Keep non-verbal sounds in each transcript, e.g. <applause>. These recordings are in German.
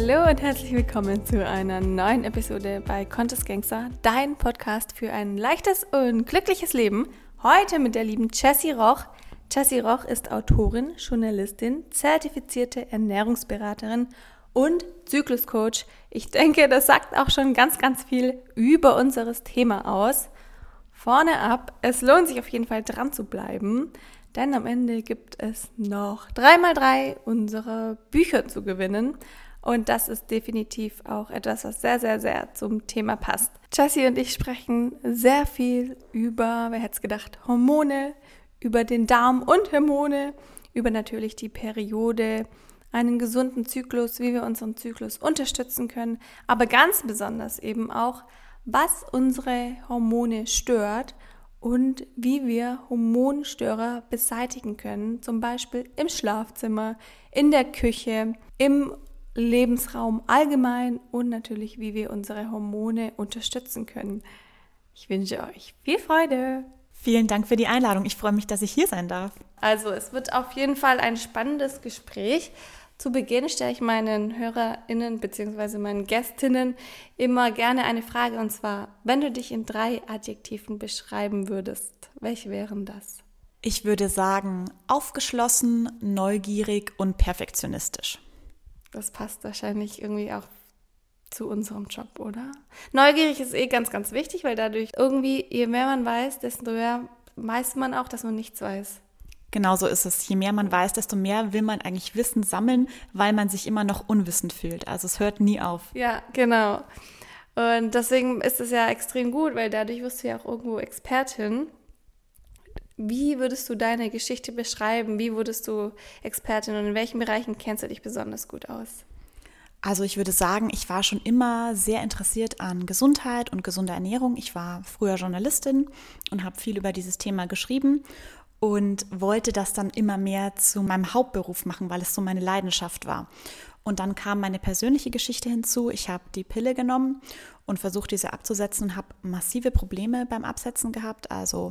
Hallo und herzlich willkommen zu einer neuen Episode bei Contest Gangster, dein Podcast für ein leichtes und glückliches Leben. Heute mit der lieben Jessie Roch. Jessie Roch ist Autorin, Journalistin, zertifizierte Ernährungsberaterin und Zykluscoach. Ich denke, das sagt auch schon ganz, ganz viel über unseres Thema aus. Vorne ab, es lohnt sich auf jeden Fall dran zu bleiben, denn am Ende gibt es noch 3x3 unserer Bücher zu gewinnen. Und das ist definitiv auch etwas, was sehr, sehr, sehr zum Thema passt. Jessie und ich sprechen sehr viel über, wer hätte es gedacht, Hormone, über den Darm und Hormone, über natürlich die Periode, einen gesunden Zyklus, wie wir unseren Zyklus unterstützen können, aber ganz besonders eben auch, was unsere Hormone stört und wie wir Hormonstörer beseitigen können, zum Beispiel im Schlafzimmer, in der Küche, im Lebensraum allgemein und natürlich, wie wir unsere Hormone unterstützen können. Ich wünsche euch viel Freude. Vielen Dank für die Einladung. Ich freue mich, dass ich hier sein darf. Also, es wird auf jeden Fall ein spannendes Gespräch. Zu Beginn stelle ich meinen HörerInnen bzw. meinen Gästinnen immer gerne eine Frage und zwar, wenn du dich in drei Adjektiven beschreiben würdest, welche wären das? Ich würde sagen, aufgeschlossen, neugierig und perfektionistisch. Das passt wahrscheinlich irgendwie auch zu unserem Job, oder? Neugierig ist eh ganz, ganz wichtig, weil dadurch irgendwie, je mehr man weiß, desto mehr weiß man auch, dass man nichts weiß. Genauso ist es. Je mehr man weiß, desto mehr will man eigentlich Wissen sammeln, weil man sich immer noch unwissend fühlt. Also es hört nie auf. Ja, genau. Und deswegen ist es ja extrem gut, weil dadurch wirst du ja auch irgendwo Expertin. Wie würdest du deine Geschichte beschreiben? Wie wurdest du Expertin und in welchen Bereichen kennst du dich besonders gut aus? Also ich würde sagen, ich war schon immer sehr interessiert an Gesundheit und gesunder Ernährung. Ich war früher Journalistin und habe viel über dieses Thema geschrieben und wollte das dann immer mehr zu meinem Hauptberuf machen, weil es so meine Leidenschaft war. Und dann kam meine persönliche Geschichte hinzu. Ich habe die Pille genommen und versucht, diese abzusetzen und habe massive Probleme beim Absetzen gehabt. Also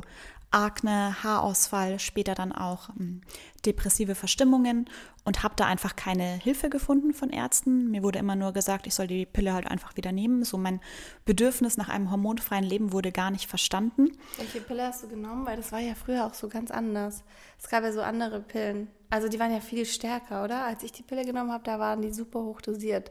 Akne, Haarausfall, später dann auch ähm, depressive Verstimmungen und habe da einfach keine Hilfe gefunden von Ärzten. Mir wurde immer nur gesagt, ich soll die Pille halt einfach wieder nehmen. So mein Bedürfnis nach einem hormonfreien Leben wurde gar nicht verstanden. Welche Pille hast du genommen? Weil das war ja früher auch so ganz anders. Es gab ja so andere Pillen. Also die waren ja viel stärker, oder? Als ich die Pille genommen habe, da waren die super hoch dosiert.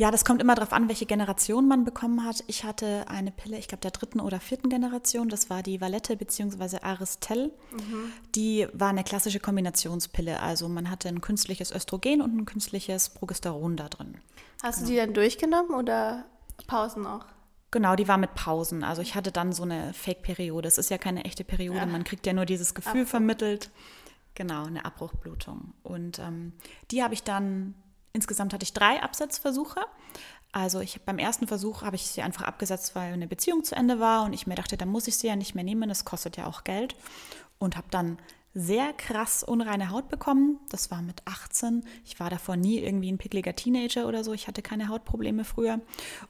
Ja, das kommt immer darauf an, welche Generation man bekommen hat. Ich hatte eine Pille, ich glaube der dritten oder vierten Generation, das war die Valette bzw. Aristel. Mhm. Die war eine klassische Kombinationspille, also man hatte ein künstliches Östrogen und ein künstliches Progesteron da drin. Hast genau. du die dann durchgenommen oder Pausen auch? Genau, die war mit Pausen. Also ich hatte dann so eine Fake-Periode. Es ist ja keine echte Periode, ja. man kriegt ja nur dieses Gefühl Abbruch. vermittelt. Genau, eine Abbruchblutung. Und ähm, die habe ich dann Insgesamt hatte ich drei Absetzversuche. Also ich beim ersten Versuch habe ich sie einfach abgesetzt, weil eine Beziehung zu Ende war und ich mir dachte, da muss ich sie ja nicht mehr nehmen, das kostet ja auch Geld. Und habe dann sehr krass unreine Haut bekommen. Das war mit 18. Ich war davor nie irgendwie ein pickliger Teenager oder so. Ich hatte keine Hautprobleme früher.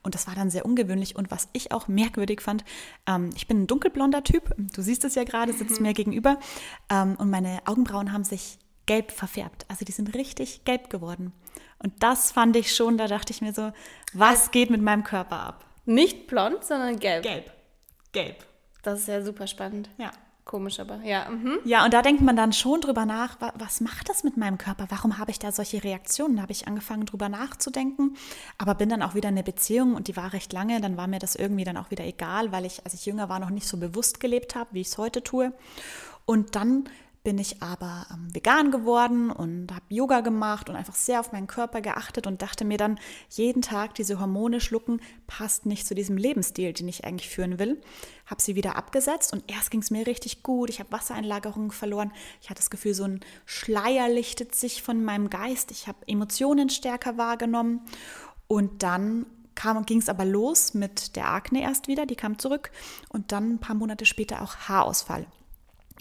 Und das war dann sehr ungewöhnlich. Und was ich auch merkwürdig fand, ähm, ich bin ein dunkelblonder Typ. Du siehst es ja gerade, sitzt mhm. mir gegenüber. Ähm, und meine Augenbrauen haben sich gelb verfärbt. Also die sind richtig gelb geworden. Und das fand ich schon, da dachte ich mir so, was also, geht mit meinem Körper ab? Nicht blond, sondern gelb. Gelb. Gelb. Das ist ja super spannend. Ja. Komisch, aber ja. Mhm. Ja, und da denkt man dann schon drüber nach, was macht das mit meinem Körper? Warum habe ich da solche Reaktionen? Da habe ich angefangen, drüber nachzudenken, aber bin dann auch wieder in eine Beziehung und die war recht lange. Dann war mir das irgendwie dann auch wieder egal, weil ich, als ich jünger war, noch nicht so bewusst gelebt habe, wie ich es heute tue. Und dann bin ich aber ähm, vegan geworden und habe Yoga gemacht und einfach sehr auf meinen Körper geachtet und dachte mir dann, jeden Tag diese Hormone schlucken passt nicht zu diesem Lebensstil, den ich eigentlich führen will. Habe sie wieder abgesetzt und erst ging es mir richtig gut. Ich habe Wassereinlagerungen verloren. Ich hatte das Gefühl, so ein Schleier lichtet sich von meinem Geist. Ich habe Emotionen stärker wahrgenommen und dann ging es aber los mit der Akne erst wieder, die kam zurück und dann ein paar Monate später auch Haarausfall.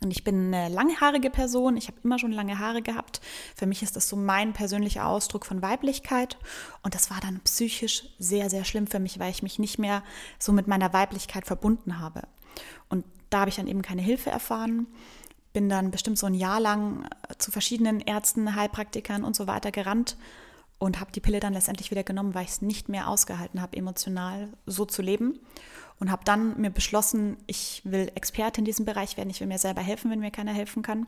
Und ich bin eine langhaarige Person, ich habe immer schon lange Haare gehabt. Für mich ist das so mein persönlicher Ausdruck von Weiblichkeit. Und das war dann psychisch sehr, sehr schlimm für mich, weil ich mich nicht mehr so mit meiner Weiblichkeit verbunden habe. Und da habe ich dann eben keine Hilfe erfahren. Bin dann bestimmt so ein Jahr lang zu verschiedenen Ärzten, Heilpraktikern und so weiter gerannt und habe die Pille dann letztendlich wieder genommen, weil ich es nicht mehr ausgehalten habe, emotional so zu leben. Und habe dann mir beschlossen, ich will Experte in diesem Bereich werden, ich will mir selber helfen, wenn mir keiner helfen kann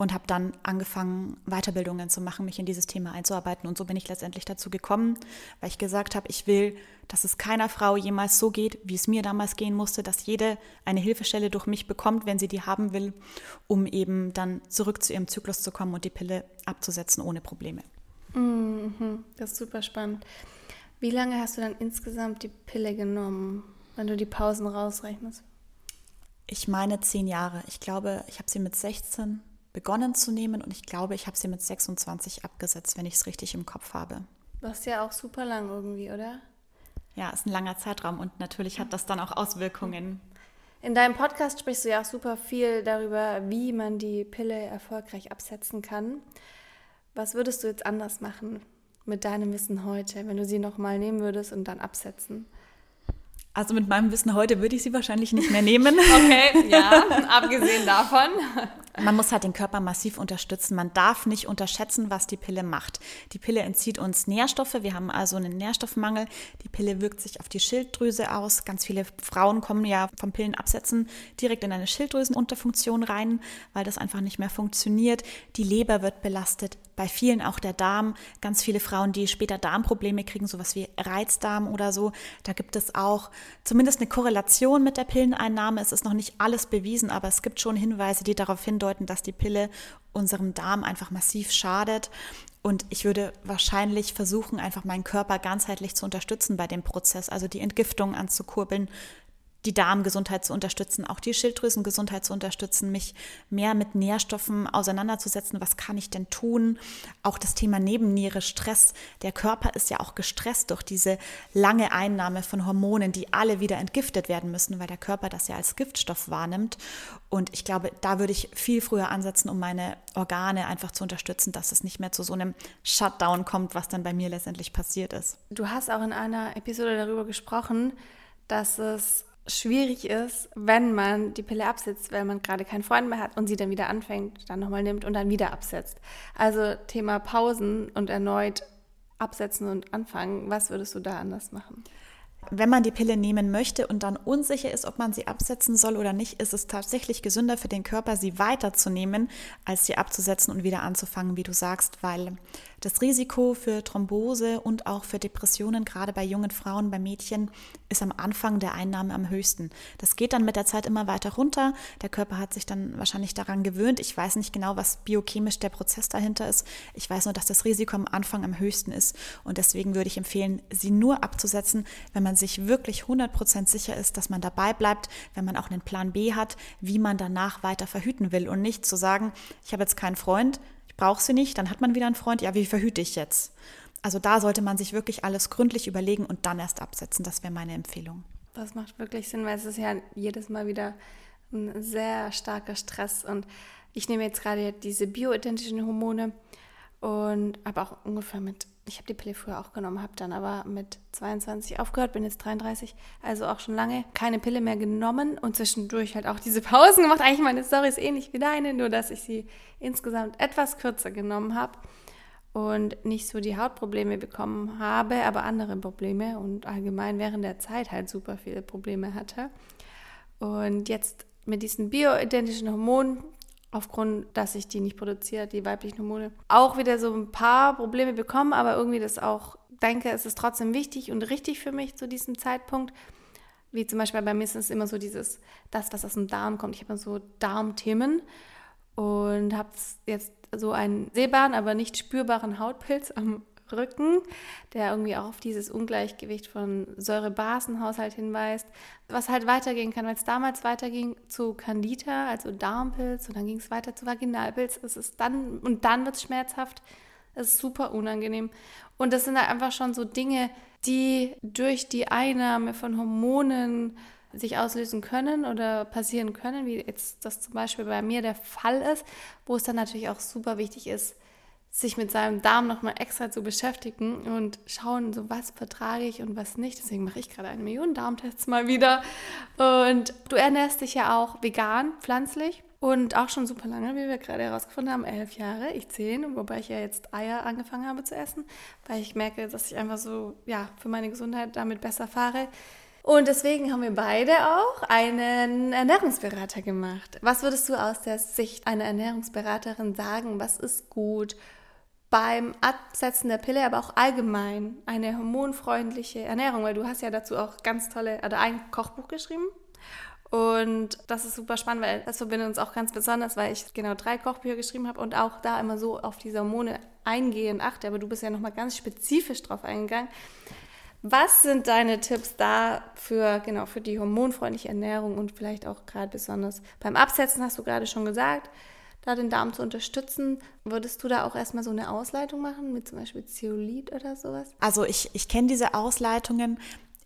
und habe dann angefangen, Weiterbildungen zu machen, mich in dieses Thema einzuarbeiten. Und so bin ich letztendlich dazu gekommen, weil ich gesagt habe, ich will, dass es keiner Frau jemals so geht, wie es mir damals gehen musste, dass jede eine Hilfestelle durch mich bekommt, wenn sie die haben will, um eben dann zurück zu ihrem Zyklus zu kommen und die Pille abzusetzen ohne Probleme. Mhm, das ist super spannend. Wie lange hast du dann insgesamt die Pille genommen, wenn du die Pausen rausrechnest? Ich meine zehn Jahre. Ich glaube, ich habe sie mit 16 begonnen zu nehmen und ich glaube, ich habe sie mit 26 abgesetzt, wenn ich es richtig im Kopf habe. Das ist ja auch super lang irgendwie, oder? Ja, ist ein langer Zeitraum und natürlich hat das dann auch Auswirkungen. In deinem Podcast sprichst du ja auch super viel darüber, wie man die Pille erfolgreich absetzen kann. Was würdest du jetzt anders machen mit deinem Wissen heute, wenn du sie nochmal nehmen würdest und dann absetzen? Also mit meinem Wissen heute würde ich sie wahrscheinlich nicht mehr nehmen. okay, ja, abgesehen davon. Man muss halt den Körper massiv unterstützen. Man darf nicht unterschätzen, was die Pille macht. Die Pille entzieht uns Nährstoffe. Wir haben also einen Nährstoffmangel. Die Pille wirkt sich auf die Schilddrüse aus. Ganz viele Frauen kommen ja vom Pillenabsetzen direkt in eine Schilddrüsenunterfunktion rein, weil das einfach nicht mehr funktioniert. Die Leber wird belastet. Bei vielen auch der Darm. Ganz viele Frauen, die später Darmprobleme kriegen, sowas wie Reizdarm oder so. Da gibt es auch zumindest eine Korrelation mit der Pilleneinnahme. Es ist noch nicht alles bewiesen, aber es gibt schon Hinweise, die darauf hindeuten, dass die Pille unserem Darm einfach massiv schadet. Und ich würde wahrscheinlich versuchen, einfach meinen Körper ganzheitlich zu unterstützen bei dem Prozess, also die Entgiftung anzukurbeln, die Darmgesundheit zu unterstützen, auch die Schilddrüsengesundheit zu unterstützen, mich mehr mit Nährstoffen auseinanderzusetzen. Was kann ich denn tun? Auch das Thema Nebenniere, Stress. Der Körper ist ja auch gestresst durch diese lange Einnahme von Hormonen, die alle wieder entgiftet werden müssen, weil der Körper das ja als Giftstoff wahrnimmt. Und ich glaube, da würde ich viel früher ansetzen, um meine Organe einfach zu unterstützen, dass es nicht mehr zu so einem Shutdown kommt, was dann bei mir letztendlich passiert ist. Du hast auch in einer Episode darüber gesprochen, dass es schwierig ist, wenn man die Pille absetzt, weil man gerade keinen Freund mehr hat und sie dann wieder anfängt, dann nochmal nimmt und dann wieder absetzt. Also Thema Pausen und erneut absetzen und anfangen, was würdest du da anders machen? Wenn man die Pille nehmen möchte und dann unsicher ist, ob man sie absetzen soll oder nicht, ist es tatsächlich gesünder für den Körper, sie weiterzunehmen, als sie abzusetzen und wieder anzufangen, wie du sagst, weil das Risiko für Thrombose und auch für Depressionen, gerade bei jungen Frauen, bei Mädchen, ist am Anfang der Einnahme am höchsten. Das geht dann mit der Zeit immer weiter runter. Der Körper hat sich dann wahrscheinlich daran gewöhnt. Ich weiß nicht genau, was biochemisch der Prozess dahinter ist. Ich weiß nur, dass das Risiko am Anfang am höchsten ist. Und deswegen würde ich empfehlen, sie nur abzusetzen, wenn man sich wirklich 100% sicher ist, dass man dabei bleibt, wenn man auch einen Plan B hat, wie man danach weiter verhüten will und nicht zu sagen, ich habe jetzt keinen Freund, brauche sie nicht, dann hat man wieder einen Freund, ja, wie verhüte ich jetzt? Also da sollte man sich wirklich alles gründlich überlegen und dann erst absetzen. Das wäre meine Empfehlung. Das macht wirklich Sinn, weil es ist ja jedes Mal wieder ein sehr starker Stress. Und ich nehme jetzt gerade diese bioidentischen Hormone und habe auch ungefähr mit ich habe die Pille früher auch genommen, habe dann aber mit 22 aufgehört, bin jetzt 33, also auch schon lange keine Pille mehr genommen und zwischendurch halt auch diese Pausen gemacht. Eigentlich meine Story ist ähnlich wie deine, nur dass ich sie insgesamt etwas kürzer genommen habe und nicht so die Hautprobleme bekommen habe, aber andere Probleme und allgemein während der Zeit halt super viele Probleme hatte. Und jetzt mit diesen bioidentischen Hormonen aufgrund, dass ich die nicht produziere, die weiblichen Hormone, auch wieder so ein paar Probleme bekommen, aber irgendwie das auch denke, es ist trotzdem wichtig und richtig für mich zu diesem Zeitpunkt. Wie zum Beispiel bei mir ist es immer so dieses, das, was aus dem Darm kommt. Ich habe so Darmthemen und habe jetzt so einen sehbaren, aber nicht spürbaren Hautpilz am Rücken, der irgendwie auch auf dieses Ungleichgewicht von Säure-Basen-Haushalt hinweist, was halt weitergehen kann, weil es damals weiterging zu Candida, also Darmpilz, und dann ging es weiter zu Vaginalpilz. Es ist dann, und dann wird es schmerzhaft. Es ist super unangenehm. Und das sind halt einfach schon so Dinge, die durch die Einnahme von Hormonen sich auslösen können oder passieren können, wie jetzt das zum Beispiel bei mir der Fall ist, wo es dann natürlich auch super wichtig ist, sich mit seinem Darm nochmal extra zu beschäftigen und schauen, so was vertrage ich und was nicht. Deswegen mache ich gerade eine Million Darmtests mal wieder. Und du ernährst dich ja auch vegan, pflanzlich. Und auch schon super lange, wie wir gerade herausgefunden haben, elf Jahre, ich zehn, wobei ich ja jetzt Eier angefangen habe zu essen, weil ich merke, dass ich einfach so, ja, für meine Gesundheit damit besser fahre. Und deswegen haben wir beide auch einen Ernährungsberater gemacht. Was würdest du aus der Sicht einer Ernährungsberaterin sagen? Was ist gut beim Absetzen der Pille, aber auch allgemein eine hormonfreundliche Ernährung? Weil du hast ja dazu auch ganz tolle, oder ein Kochbuch geschrieben. Und das ist super spannend, weil das verbindet uns auch ganz besonders, weil ich genau drei Kochbücher geschrieben habe und auch da immer so auf diese Hormone eingehe und achte. Aber du bist ja nochmal ganz spezifisch drauf eingegangen. Was sind deine Tipps da für, genau, für die hormonfreundliche Ernährung und vielleicht auch gerade besonders beim Absetzen, hast du gerade schon gesagt, da den Darm zu unterstützen? Würdest du da auch erstmal so eine Ausleitung machen mit zum Beispiel Zeolit oder sowas? Also ich, ich kenne diese Ausleitungen.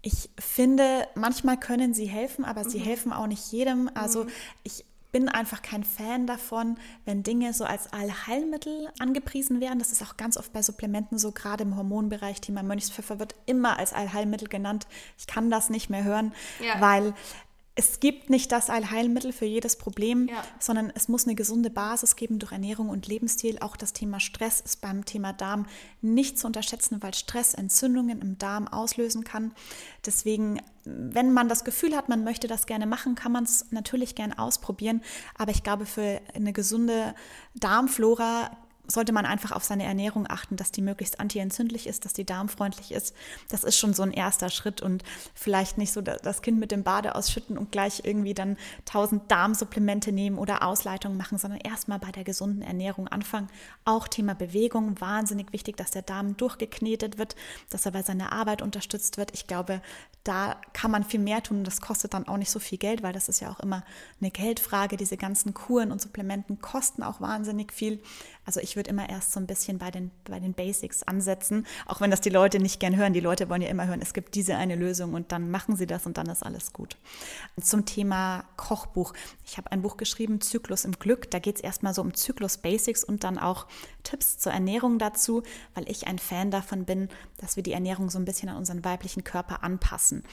Ich finde, manchmal können sie helfen, aber sie mhm. helfen auch nicht jedem. Also mhm. ich bin einfach kein Fan davon, wenn Dinge so als Allheilmittel angepriesen werden. Das ist auch ganz oft bei Supplementen so, gerade im Hormonbereich. Thema Mönchspfeffer wird immer als Allheilmittel genannt. Ich kann das nicht mehr hören, ja. weil es gibt nicht das Allheilmittel für jedes Problem, ja. sondern es muss eine gesunde Basis geben durch Ernährung und Lebensstil. Auch das Thema Stress ist beim Thema Darm nicht zu unterschätzen, weil Stress Entzündungen im Darm auslösen kann. Deswegen, wenn man das Gefühl hat, man möchte das gerne machen, kann man es natürlich gerne ausprobieren. Aber ich glaube, für eine gesunde Darmflora sollte man einfach auf seine Ernährung achten, dass die möglichst antientzündlich ist, dass die darmfreundlich ist. Das ist schon so ein erster Schritt und vielleicht nicht so das Kind mit dem Bade ausschütten und gleich irgendwie dann tausend Darmsupplemente nehmen oder Ausleitungen machen, sondern erstmal bei der gesunden Ernährung anfangen. Auch Thema Bewegung, wahnsinnig wichtig, dass der Darm durchgeknetet wird, dass er bei seiner Arbeit unterstützt wird. Ich glaube, da kann man viel mehr tun und das kostet dann auch nicht so viel Geld, weil das ist ja auch immer eine Geldfrage. Diese ganzen Kuren und Supplementen kosten auch wahnsinnig viel. Also ich würde immer erst so ein bisschen bei den, bei den Basics ansetzen, auch wenn das die Leute nicht gern hören. Die Leute wollen ja immer hören, es gibt diese eine Lösung und dann machen sie das und dann ist alles gut. Zum Thema Kochbuch. Ich habe ein Buch geschrieben, Zyklus im Glück. Da geht es erstmal so um Zyklus Basics und dann auch Tipps zur Ernährung dazu, weil ich ein Fan davon bin, dass wir die Ernährung so ein bisschen an unseren weiblichen Körper anpassen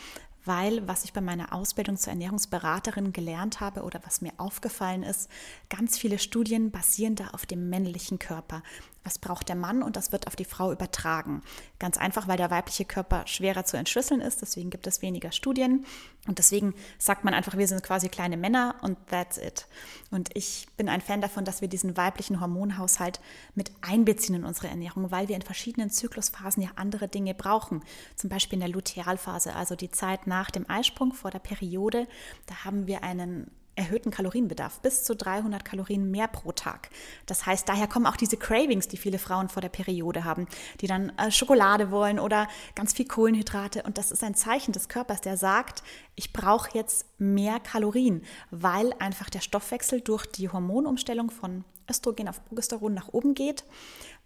weil was ich bei meiner Ausbildung zur Ernährungsberaterin gelernt habe oder was mir aufgefallen ist, ganz viele Studien basieren da auf dem männlichen Körper was braucht der Mann und das wird auf die Frau übertragen. Ganz einfach, weil der weibliche Körper schwerer zu entschlüsseln ist, deswegen gibt es weniger Studien und deswegen sagt man einfach, wir sind quasi kleine Männer und that's it. Und ich bin ein Fan davon, dass wir diesen weiblichen Hormonhaushalt mit einbeziehen in unsere Ernährung, weil wir in verschiedenen Zyklusphasen ja andere Dinge brauchen. Zum Beispiel in der Lutealphase, also die Zeit nach dem Eisprung vor der Periode, da haben wir einen erhöhten Kalorienbedarf, bis zu 300 Kalorien mehr pro Tag. Das heißt, daher kommen auch diese Cravings, die viele Frauen vor der Periode haben, die dann äh, Schokolade wollen oder ganz viel Kohlenhydrate. Und das ist ein Zeichen des Körpers, der sagt, ich brauche jetzt mehr Kalorien, weil einfach der Stoffwechsel durch die Hormonumstellung von Östrogen auf Progesteron nach oben geht.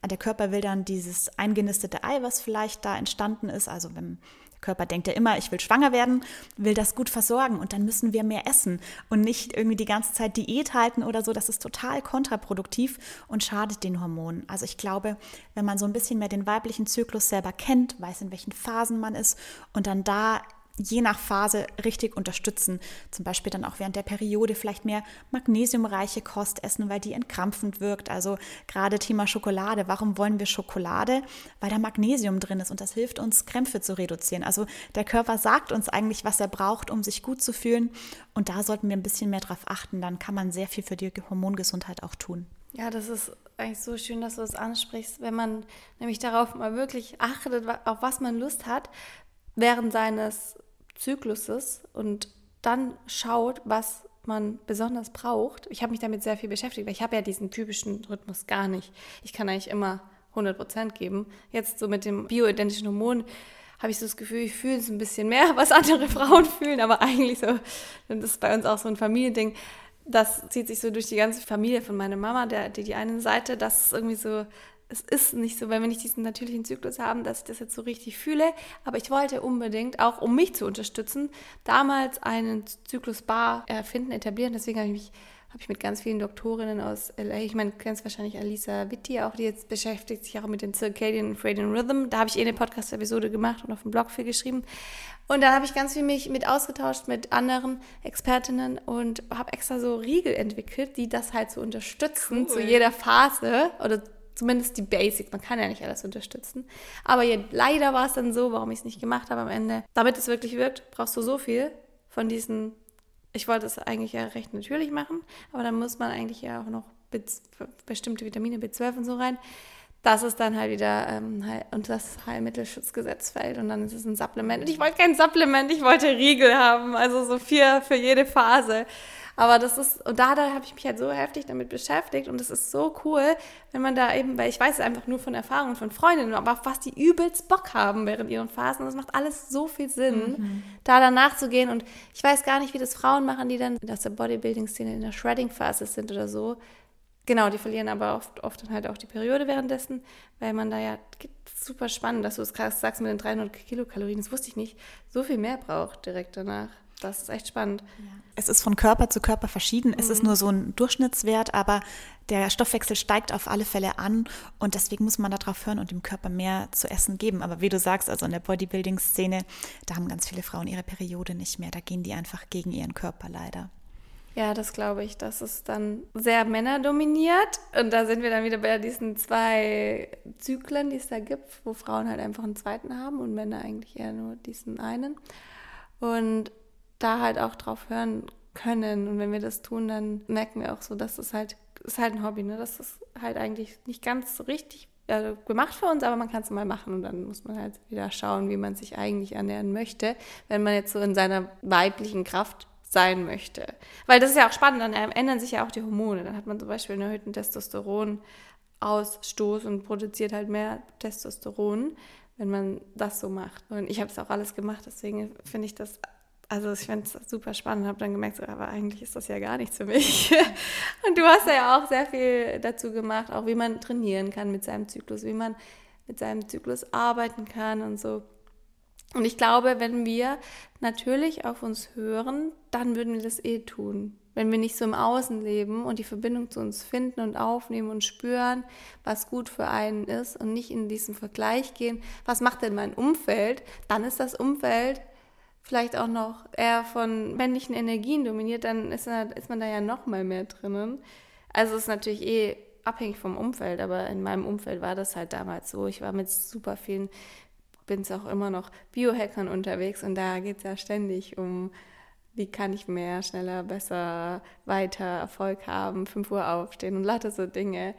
Der Körper will dann dieses eingenistete Ei, was vielleicht da entstanden ist, also wenn Körper denkt ja immer, ich will schwanger werden, will das gut versorgen und dann müssen wir mehr essen und nicht irgendwie die ganze Zeit Diät halten oder so. Das ist total kontraproduktiv und schadet den Hormonen. Also ich glaube, wenn man so ein bisschen mehr den weiblichen Zyklus selber kennt, weiß, in welchen Phasen man ist und dann da je nach Phase richtig unterstützen. Zum Beispiel dann auch während der Periode vielleicht mehr magnesiumreiche Kost essen, weil die entkrampfend wirkt. Also gerade Thema Schokolade. Warum wollen wir Schokolade? Weil da Magnesium drin ist und das hilft uns, Krämpfe zu reduzieren. Also der Körper sagt uns eigentlich, was er braucht, um sich gut zu fühlen. Und da sollten wir ein bisschen mehr drauf achten. Dann kann man sehr viel für die Hormongesundheit auch tun. Ja, das ist eigentlich so schön, dass du das ansprichst, wenn man nämlich darauf mal wirklich achtet, auf was man Lust hat, während seines Zykluses und dann schaut, was man besonders braucht. Ich habe mich damit sehr viel beschäftigt, weil ich habe ja diesen typischen Rhythmus gar nicht. Ich kann eigentlich immer 100 Prozent geben. Jetzt so mit dem bioidentischen Hormon habe ich so das Gefühl, ich fühle es ein bisschen mehr, was andere <laughs> Frauen fühlen, aber eigentlich so, das ist bei uns auch so ein Familiending. Das zieht sich so durch die ganze Familie von meiner Mama, der, die, die eine Seite, das ist irgendwie so es ist nicht so, wenn wir nicht diesen natürlichen Zyklus haben, dass ich das jetzt so richtig fühle. Aber ich wollte unbedingt, auch um mich zu unterstützen, damals einen Zyklusbar erfinden, etablieren. Deswegen habe ich mich habe ich mit ganz vielen Doktorinnen aus LA, ich meine, du kennst wahrscheinlich Alisa Witti auch, die jetzt beschäftigt sich auch mit den Circadian and Radian Rhythm. Da habe ich eh eine Podcast-Episode gemacht und auf dem Blog viel geschrieben. Und da habe ich ganz viel mich mit ausgetauscht mit anderen Expertinnen und habe extra so Riegel entwickelt, die das halt so unterstützen cool. zu jeder Phase oder zumindest die Basics. Man kann ja nicht alles unterstützen. Aber ja, leider war es dann so, warum ich es nicht gemacht habe am Ende. Damit es wirklich wirkt, brauchst du so viel von diesen ich wollte es eigentlich ja recht natürlich machen, aber dann muss man eigentlich ja auch noch bestimmte Vitamine B12 und so rein. Das ist dann halt wieder ähm, unter das Heilmittelschutzgesetz fällt und dann ist es ein Supplement. Und ich wollte kein Supplement, ich wollte Riegel haben, also so vier für jede Phase. Aber das ist, und da, da habe ich mich halt so heftig damit beschäftigt und es ist so cool, wenn man da eben, weil ich weiß es einfach nur von Erfahrungen von Freundinnen, aber auf was die übelst Bock haben während ihren Phasen. Das macht alles so viel Sinn, mhm. da danach zu gehen. Und ich weiß gar nicht, wie das Frauen machen, die dann aus der Bodybuilding-Szene in der Shredding-Phase sind oder so. Genau, die verlieren aber oft, oft dann halt auch die Periode währenddessen, weil man da ja, super spannend, dass du es sagst mit den 300 Kilokalorien, das wusste ich nicht, so viel mehr braucht direkt danach. Das ist echt spannend. Ja. Es ist von Körper zu Körper verschieden. Mhm. Es ist mhm. nur so ein Durchschnittswert, aber der Stoffwechsel steigt auf alle Fälle an und deswegen muss man darauf hören und dem Körper mehr zu essen geben. Aber wie du sagst, also in der Bodybuilding-Szene, da haben ganz viele Frauen ihre Periode nicht mehr. Da gehen die einfach gegen ihren Körper leider. Ja, das glaube ich. Das ist dann sehr männerdominiert. Und da sind wir dann wieder bei diesen zwei Zyklen, die es da gibt, wo Frauen halt einfach einen zweiten haben und Männer eigentlich eher nur diesen einen. Und da halt auch drauf hören können. Und wenn wir das tun, dann merken wir auch so, dass es halt, ist halt ein Hobby, ne? Das ist halt eigentlich nicht ganz so richtig also gemacht für uns, aber man kann es mal machen und dann muss man halt wieder schauen, wie man sich eigentlich ernähren möchte, wenn man jetzt so in seiner weiblichen Kraft sein möchte. Weil das ist ja auch spannend, dann ändern sich ja auch die Hormone. Dann hat man zum Beispiel einen erhöhten Testosteronausstoß und produziert halt mehr Testosteron, wenn man das so macht. Und ich habe es auch alles gemacht, deswegen finde ich das also ich finde es super spannend, habe dann gemerkt, aber eigentlich ist das ja gar nichts für mich. <laughs> und du hast ja auch sehr viel dazu gemacht, auch wie man trainieren kann mit seinem Zyklus, wie man mit seinem Zyklus arbeiten kann und so. Und ich glaube, wenn wir natürlich auf uns hören, dann würden wir das eh tun. Wenn wir nicht so im Außen leben und die Verbindung zu uns finden und aufnehmen und spüren, was gut für einen ist und nicht in diesen Vergleich gehen, was macht denn mein Umfeld, dann ist das Umfeld vielleicht auch noch eher von männlichen Energien dominiert, dann ist, ist man da ja noch mal mehr drinnen. Also es ist natürlich eh abhängig vom Umfeld, aber in meinem Umfeld war das halt damals so. Ich war mit super vielen, bin es auch immer noch, Biohackern unterwegs und da geht es ja ständig um, wie kann ich mehr, schneller, besser, weiter Erfolg haben, 5 Uhr aufstehen und lauter so Dinge.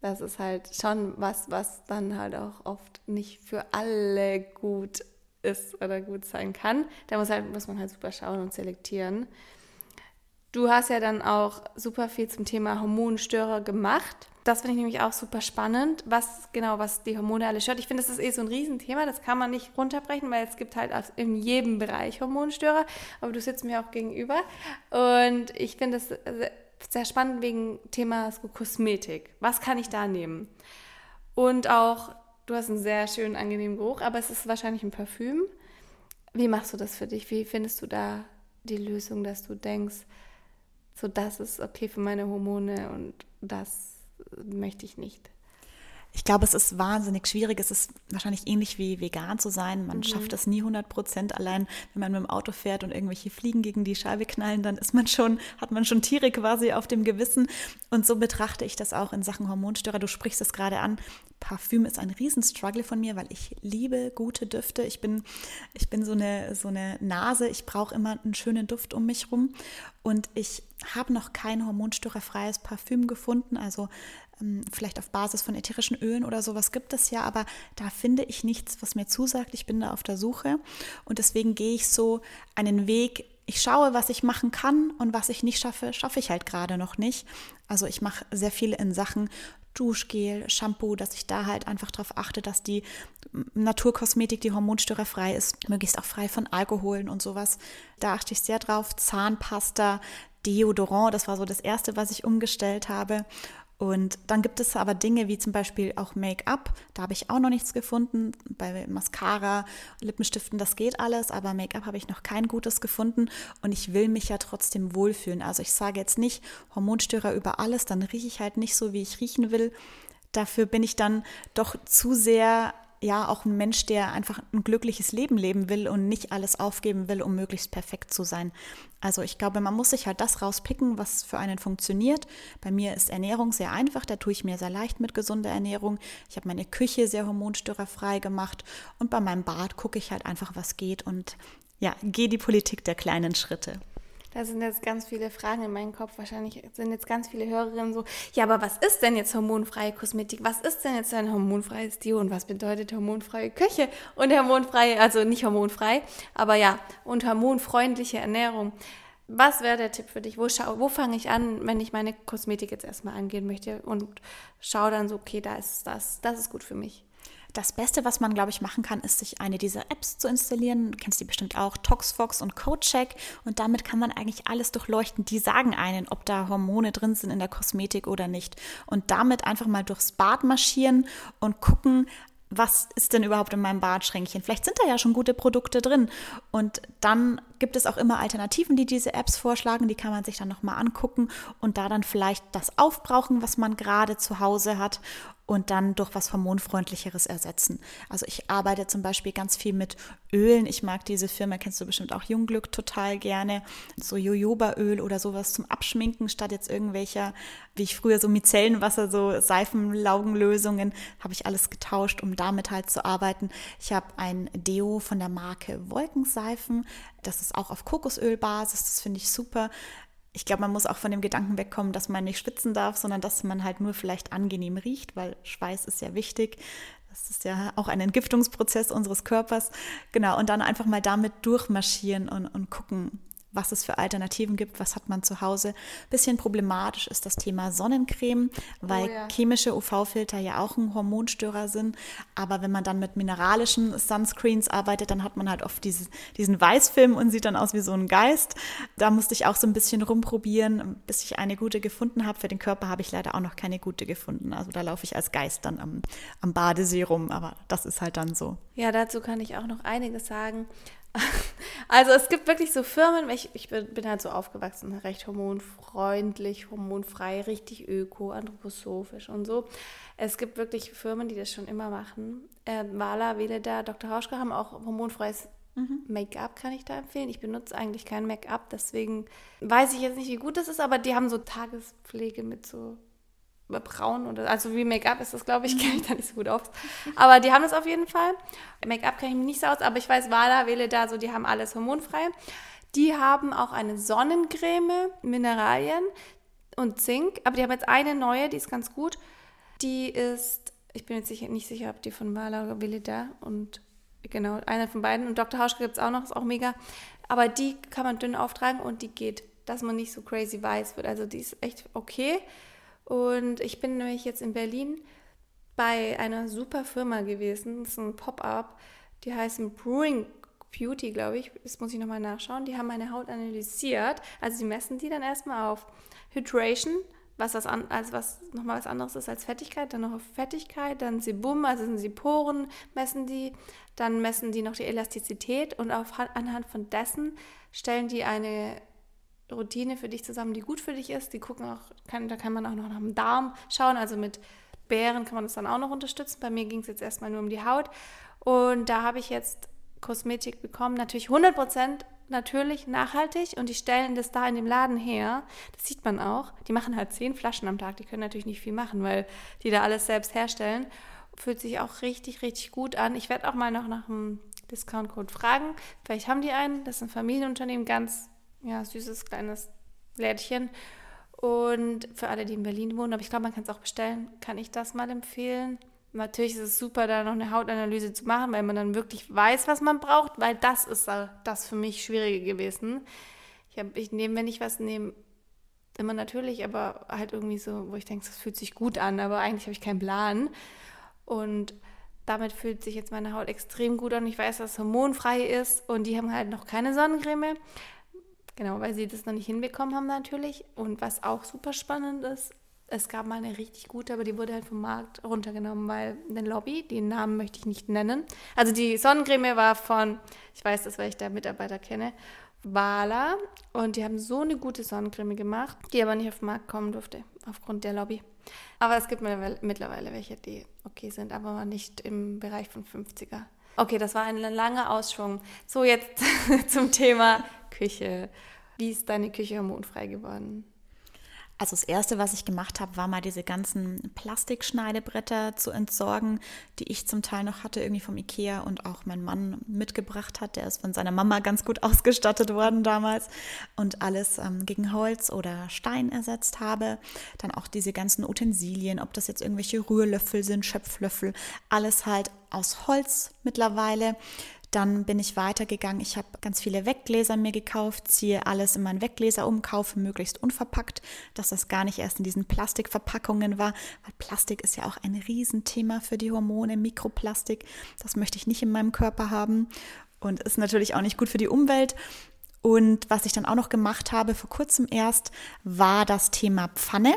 Das ist halt schon was, was dann halt auch oft nicht für alle gut ist oder gut sein kann. Da muss, halt, muss man halt super schauen und selektieren. Du hast ja dann auch super viel zum Thema Hormonstörer gemacht. Das finde ich nämlich auch super spannend, was genau, was die Hormone alle stört. Ich finde, das ist eh so ein Riesenthema, das kann man nicht runterbrechen, weil es gibt halt in jedem Bereich Hormonstörer, aber du sitzt mir auch gegenüber. Und ich finde das sehr spannend wegen Thema Kosmetik. Was kann ich da nehmen? Und auch Du hast einen sehr schönen, angenehmen Geruch, aber es ist wahrscheinlich ein Parfüm. Wie machst du das für dich? Wie findest du da die Lösung, dass du denkst, so das ist okay für meine Hormone und das möchte ich nicht? Ich glaube, es ist wahnsinnig schwierig. Es ist wahrscheinlich ähnlich wie vegan zu sein. Man mhm. schafft das nie 100 Prozent. Allein, wenn man mit dem Auto fährt und irgendwelche Fliegen gegen die Scheibe knallen, dann ist man schon, hat man schon Tiere quasi auf dem Gewissen. Und so betrachte ich das auch in Sachen Hormonstörer. Du sprichst es gerade an. Parfüm ist ein Riesenstruggle von mir, weil ich liebe gute Düfte. Ich bin, ich bin so eine, so eine Nase. Ich brauche immer einen schönen Duft um mich rum. Und ich habe noch kein hormonstörerfreies Parfüm gefunden. Also vielleicht auf Basis von ätherischen Ölen oder sowas gibt es ja, aber da finde ich nichts, was mir zusagt. Ich bin da auf der Suche und deswegen gehe ich so einen Weg. Ich schaue, was ich machen kann und was ich nicht schaffe, schaffe ich halt gerade noch nicht. Also ich mache sehr viel in Sachen Duschgel, Shampoo, dass ich da halt einfach darauf achte, dass die Naturkosmetik, die hormonstörerfrei ist, möglichst auch frei von Alkoholen und sowas. Da achte ich sehr drauf. Zahnpasta, Deodorant, das war so das Erste, was ich umgestellt habe. Und dann gibt es aber Dinge wie zum Beispiel auch Make-up. Da habe ich auch noch nichts gefunden. Bei Mascara, Lippenstiften, das geht alles, aber Make-up habe ich noch kein gutes gefunden. Und ich will mich ja trotzdem wohlfühlen. Also ich sage jetzt nicht Hormonstörer über alles, dann rieche ich halt nicht so, wie ich riechen will. Dafür bin ich dann doch zu sehr ja auch ein Mensch, der einfach ein glückliches Leben leben will und nicht alles aufgeben will, um möglichst perfekt zu sein. Also ich glaube, man muss sich halt das rauspicken, was für einen funktioniert. Bei mir ist Ernährung sehr einfach, da tue ich mir sehr leicht mit gesunder Ernährung. Ich habe meine Küche sehr hormonstörerfrei gemacht und bei meinem Bad gucke ich halt einfach, was geht und ja, gehe die Politik der kleinen Schritte. Da sind jetzt ganz viele Fragen in meinem Kopf. Wahrscheinlich sind jetzt ganz viele Hörerinnen so, ja, aber was ist denn jetzt hormonfreie Kosmetik? Was ist denn jetzt ein hormonfreies Deo und was bedeutet hormonfreie Küche und hormonfreie, also nicht hormonfrei, aber ja, und hormonfreundliche Ernährung. Was wäre der Tipp für dich? Wo, wo fange ich an, wenn ich meine Kosmetik jetzt erstmal angehen möchte und schaue dann so, okay, da ist das, das ist gut für mich. Das Beste, was man, glaube ich, machen kann, ist, sich eine dieser Apps zu installieren. Du kennst die bestimmt auch, Toxfox und CodeCheck. Und damit kann man eigentlich alles durchleuchten. Die sagen einen, ob da Hormone drin sind in der Kosmetik oder nicht. Und damit einfach mal durchs Bad marschieren und gucken, was ist denn überhaupt in meinem Badschränkchen? Vielleicht sind da ja schon gute Produkte drin. Und dann gibt es auch immer Alternativen, die diese Apps vorschlagen. Die kann man sich dann nochmal angucken und da dann vielleicht das aufbrauchen, was man gerade zu Hause hat und dann durch was Hormonfreundlicheres ersetzen. Also ich arbeite zum Beispiel ganz viel mit Ölen. Ich mag diese Firma, kennst du bestimmt auch Jungglück total gerne. So Jojobaöl oder sowas zum Abschminken statt jetzt irgendwelcher, wie ich früher so Micellenwasser, so Seifenlaugenlösungen, habe ich alles getauscht, um damit halt zu arbeiten. Ich habe ein Deo von der Marke Wolkenseifen. Das ist auch auf Kokosölbasis. Das finde ich super ich glaube, man muss auch von dem Gedanken wegkommen, dass man nicht schwitzen darf, sondern dass man halt nur vielleicht angenehm riecht, weil Schweiß ist ja wichtig. Das ist ja auch ein Entgiftungsprozess unseres Körpers. Genau, und dann einfach mal damit durchmarschieren und, und gucken, was es für Alternativen gibt, was hat man zu Hause. Bisschen problematisch ist das Thema Sonnencreme, weil oh ja. chemische UV-Filter ja auch ein Hormonstörer sind. Aber wenn man dann mit mineralischen Sunscreens arbeitet, dann hat man halt oft diese, diesen Weißfilm und sieht dann aus wie so ein Geist. Da musste ich auch so ein bisschen rumprobieren, bis ich eine gute gefunden habe. Für den Körper habe ich leider auch noch keine gute gefunden. Also da laufe ich als Geist dann am, am Badesee rum, aber das ist halt dann so. Ja, dazu kann ich auch noch einiges sagen. Also es gibt wirklich so Firmen, ich, ich bin, halt so aufgewachsen, recht hormonfreundlich, hormonfrei, richtig öko, anthroposophisch und so. Es gibt wirklich Firmen, die das schon immer machen. Äh, Wala, Veleda, Dr. Hauschka haben auch hormonfreies mhm. Make-up, kann ich da empfehlen. Ich benutze eigentlich kein Make-up, deswegen weiß ich jetzt nicht, wie gut das ist, aber die haben so Tagespflege mit so braun oder also wie Make-up ist das, glaube ich, <laughs> kenne ich da nicht so gut aus. Aber die haben das auf jeden Fall. Make-up kenne ich mich nicht so aus, aber ich weiß, Wala, Wähle da, so, die haben alles hormonfrei. Die haben auch eine Sonnencreme, Mineralien und Zink, aber die haben jetzt eine neue, die ist ganz gut. Die ist, ich bin jetzt sicher, nicht sicher, ob die von Wala oder Veleda und genau, eine von beiden. Und Dr. Hauschke gibt es auch noch, ist auch mega. Aber die kann man dünn auftragen und die geht, dass man nicht so crazy weiß wird. Also die ist echt okay. Und ich bin nämlich jetzt in Berlin bei einer super Firma gewesen. Das ist ein Pop-up. Die heißen Brewing Beauty, glaube ich. Das muss ich nochmal nachschauen. Die haben meine Haut analysiert. Also sie messen die dann erstmal auf Hydration, was das an, also was nochmal was anderes ist als Fettigkeit, dann noch auf Fettigkeit, dann Sebum, also sind sie Poren, messen die, dann messen die noch die Elastizität und auf, anhand von dessen stellen die eine Routine für dich zusammen, die gut für dich ist. Die gucken auch, kann, da kann man auch noch nach dem Darm schauen. Also mit Beeren kann man das dann auch noch unterstützen. Bei mir ging es jetzt erstmal nur um die Haut. Und da habe ich jetzt Kosmetik bekommen. Natürlich 100% natürlich nachhaltig und die stellen das da in dem Laden her. Das sieht man auch. Die machen halt zehn Flaschen am Tag. Die können natürlich nicht viel machen, weil die da alles selbst herstellen. Fühlt sich auch richtig, richtig gut an. Ich werde auch mal noch nach einem Discount-Code fragen. Vielleicht haben die einen. Das ist ein Familienunternehmen, ganz ja, süßes kleines Lädchen. Und für alle, die in Berlin wohnen, aber ich glaube, man kann es auch bestellen, kann ich das mal empfehlen. Natürlich ist es super, da noch eine Hautanalyse zu machen, weil man dann wirklich weiß, was man braucht, weil das ist das für mich Schwierige gewesen. Ich, ich nehme, wenn ich was nehme, immer natürlich, aber halt irgendwie so, wo ich denke, das fühlt sich gut an, aber eigentlich habe ich keinen Plan. Und damit fühlt sich jetzt meine Haut extrem gut an. Ich weiß, dass es hormonfrei ist und die haben halt noch keine Sonnencreme. Genau, weil sie das noch nicht hinbekommen haben natürlich. Und was auch super spannend ist, es gab mal eine richtig gute, aber die wurde halt vom Markt runtergenommen, weil eine Lobby, den Namen möchte ich nicht nennen. Also die Sonnencreme war von, ich weiß das, weil ich da Mitarbeiter kenne, Wala und die haben so eine gute Sonnencreme gemacht, die aber nicht auf den Markt kommen durfte, aufgrund der Lobby. Aber es gibt mittlerweile welche, die okay sind, aber nicht im Bereich von 50er. Okay, das war ein langer Ausschwung. So, jetzt <laughs> zum Thema Küche. Wie ist deine Küche hormonfrei geworden? Also das Erste, was ich gemacht habe, war mal diese ganzen Plastikschneidebretter zu entsorgen, die ich zum Teil noch hatte, irgendwie vom Ikea und auch mein Mann mitgebracht hat. Der ist von seiner Mama ganz gut <laughs> ausgestattet worden damals und alles ähm, gegen Holz oder Stein ersetzt habe. Dann auch diese ganzen Utensilien, ob das jetzt irgendwelche Rührlöffel sind, Schöpflöffel, alles halt aus Holz mittlerweile. Dann bin ich weitergegangen. Ich habe ganz viele Weggläser mir gekauft, ziehe alles in meinen Weggläser um, kaufe möglichst unverpackt, dass das gar nicht erst in diesen Plastikverpackungen war, weil Plastik ist ja auch ein Riesenthema für die Hormone, Mikroplastik. Das möchte ich nicht in meinem Körper haben und ist natürlich auch nicht gut für die Umwelt. Und was ich dann auch noch gemacht habe, vor kurzem erst, war das Thema Pfanne.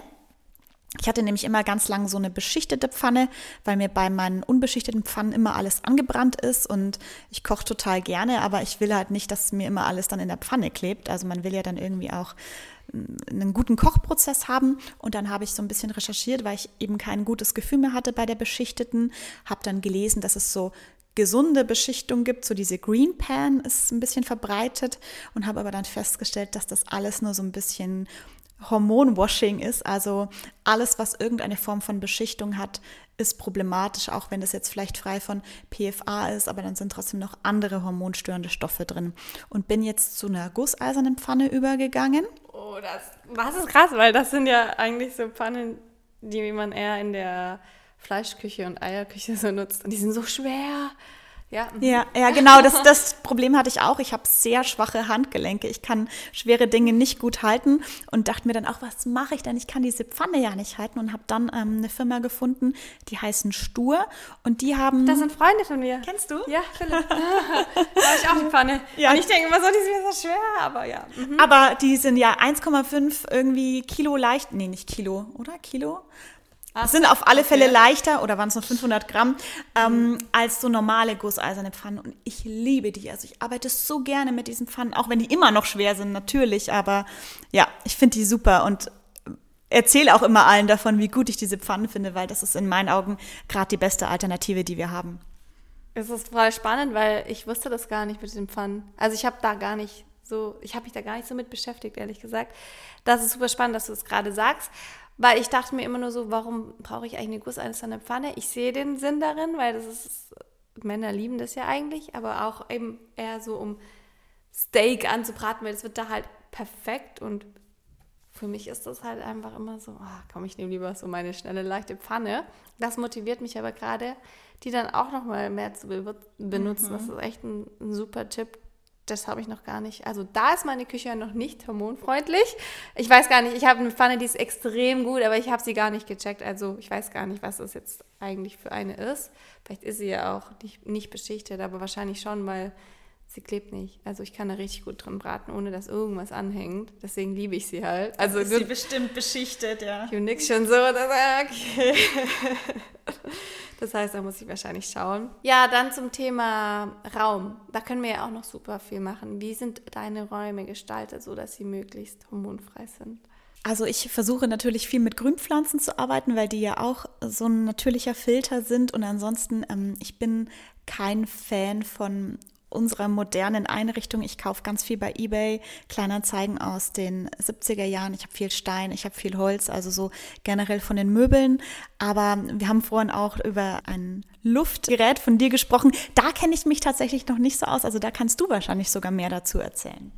Ich hatte nämlich immer ganz lang so eine beschichtete Pfanne, weil mir bei meinen unbeschichteten Pfannen immer alles angebrannt ist und ich koche total gerne, aber ich will halt nicht, dass mir immer alles dann in der Pfanne klebt. Also man will ja dann irgendwie auch mm, einen guten Kochprozess haben und dann habe ich so ein bisschen recherchiert, weil ich eben kein gutes Gefühl mehr hatte bei der beschichteten, habe dann gelesen, dass es so gesunde Beschichtung gibt, so diese Green Pan ist ein bisschen verbreitet und habe aber dann festgestellt, dass das alles nur so ein bisschen Hormonwashing ist. Also alles, was irgendeine Form von Beschichtung hat, ist problematisch, auch wenn das jetzt vielleicht frei von PFA ist, aber dann sind trotzdem noch andere hormonstörende Stoffe drin. Und bin jetzt zu einer gusseisernen Pfanne übergegangen. Oh, das, das ist krass, weil das sind ja eigentlich so Pfannen, die man eher in der Fleischküche und Eierküche so nutzt. Und die sind so schwer. Ja. ja, ja, genau. Das, das Problem hatte ich auch. Ich habe sehr schwache Handgelenke. Ich kann schwere Dinge nicht gut halten und dachte mir dann auch, was mache ich denn? Ich kann diese Pfanne ja nicht halten und habe dann ähm, eine Firma gefunden, die heißen Stur und die haben. Das sind Freunde von mir. Kennst du? Ja, Philipp. <laughs> da habe ich auch die Pfanne. Ja. Und ich denke immer so, die sind mir so schwer, aber ja. Mhm. Aber die sind ja 1,5 irgendwie Kilo leicht. Nee, nicht Kilo, oder? Kilo? Es sind auf alle Fälle leichter, oder waren es nur 500 Gramm, ähm, mhm. als so normale gusseiserne Pfannen. Und ich liebe die. Also ich arbeite so gerne mit diesen Pfannen, auch wenn die immer noch schwer sind, natürlich. Aber ja, ich finde die super und erzähle auch immer allen davon, wie gut ich diese Pfannen finde, weil das ist in meinen Augen gerade die beste Alternative, die wir haben. Es ist voll spannend, weil ich wusste das gar nicht mit den Pfannen. Also ich habe da gar nicht so, ich habe mich da gar nicht so mit beschäftigt, ehrlich gesagt. Das ist super spannend, dass du es gerade sagst. Weil ich dachte mir immer nur so, warum brauche ich eigentlich eine gusseiserne Pfanne? Ich sehe den Sinn darin, weil das ist, Männer lieben das ja eigentlich, aber auch eben eher so, um Steak anzubraten, weil das wird da halt perfekt und für mich ist das halt einfach immer so, oh, komm, ich nehme lieber so meine schnelle, leichte Pfanne. Das motiviert mich aber gerade, die dann auch nochmal mehr zu benutzen. Mhm. Das ist echt ein, ein super Tipp, das habe ich noch gar nicht. Also da ist meine Küche noch nicht hormonfreundlich. Ich weiß gar nicht, ich habe eine Pfanne, die ist extrem gut, aber ich habe sie gar nicht gecheckt. Also ich weiß gar nicht, was das jetzt eigentlich für eine ist. Vielleicht ist sie ja auch nicht, nicht beschichtet, aber wahrscheinlich schon, weil sie klebt nicht. Also ich kann da richtig gut drin braten, ohne dass irgendwas anhängt. Deswegen liebe ich sie halt. Also ist sie bestimmt beschichtet, ja. Du nix schon so, okay. <laughs> <laughs> Das heißt, da muss ich wahrscheinlich schauen. Ja, dann zum Thema Raum. Da können wir ja auch noch super viel machen. Wie sind deine Räume gestaltet, sodass sie möglichst hormonfrei sind? Also ich versuche natürlich viel mit Grünpflanzen zu arbeiten, weil die ja auch so ein natürlicher Filter sind. Und ansonsten, ähm, ich bin kein Fan von unserer modernen Einrichtung. Ich kaufe ganz viel bei eBay, Kleinanzeigen aus den 70er Jahren. Ich habe viel Stein, ich habe viel Holz, also so generell von den Möbeln. Aber wir haben vorhin auch über ein Luftgerät von dir gesprochen. Da kenne ich mich tatsächlich noch nicht so aus. Also da kannst du wahrscheinlich sogar mehr dazu erzählen.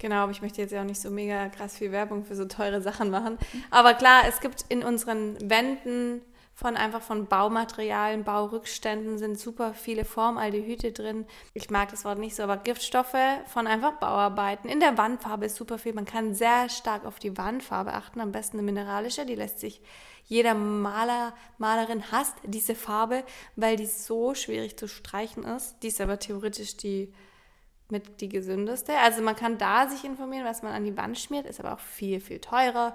Genau, aber ich möchte jetzt ja auch nicht so mega krass viel Werbung für so teure Sachen machen. Aber klar, es gibt in unseren Wänden von einfach von Baumaterialien, Baurückständen sind super viele Formaldehyde drin. Ich mag das Wort nicht so, aber Giftstoffe von einfach Bauarbeiten. In der Wandfarbe ist super viel. Man kann sehr stark auf die Wandfarbe achten, am besten eine mineralische, die lässt sich jeder Maler, Malerin hasst diese Farbe, weil die so schwierig zu streichen ist. Die ist aber theoretisch die mit die gesündeste. Also man kann da sich informieren, was man an die Wand schmiert, ist aber auch viel, viel teurer.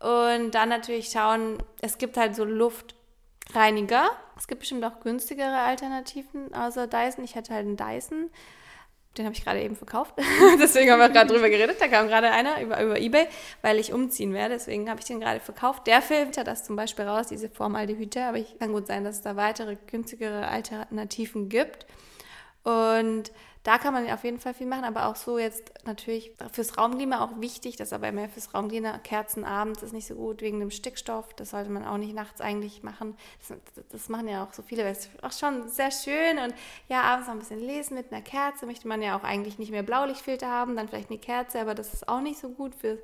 Und dann natürlich schauen, es gibt halt so Luftreiniger. Es gibt bestimmt auch günstigere Alternativen außer Dyson. Ich hatte halt einen Dyson. Den habe ich gerade eben verkauft. <laughs> Deswegen haben wir gerade drüber geredet. Da kam gerade einer über, über Ebay, weil ich umziehen werde. Deswegen habe ich den gerade verkauft. Der filtert das zum Beispiel raus, diese Formaldehyd. Aber ich kann gut sein, dass es da weitere günstigere Alternativen gibt. Und da kann man auf jeden Fall viel machen, aber auch so jetzt natürlich fürs Raumklima auch wichtig, das ist aber mehr fürs Raumklima. Kerzen abends ist nicht so gut wegen dem Stickstoff, das sollte man auch nicht nachts eigentlich machen. Das, das machen ja auch so viele, weil es auch schon sehr schön und ja, abends noch ein bisschen lesen mit einer Kerze möchte man ja auch eigentlich nicht mehr Blaulichtfilter haben, dann vielleicht eine Kerze, aber das ist auch nicht so gut für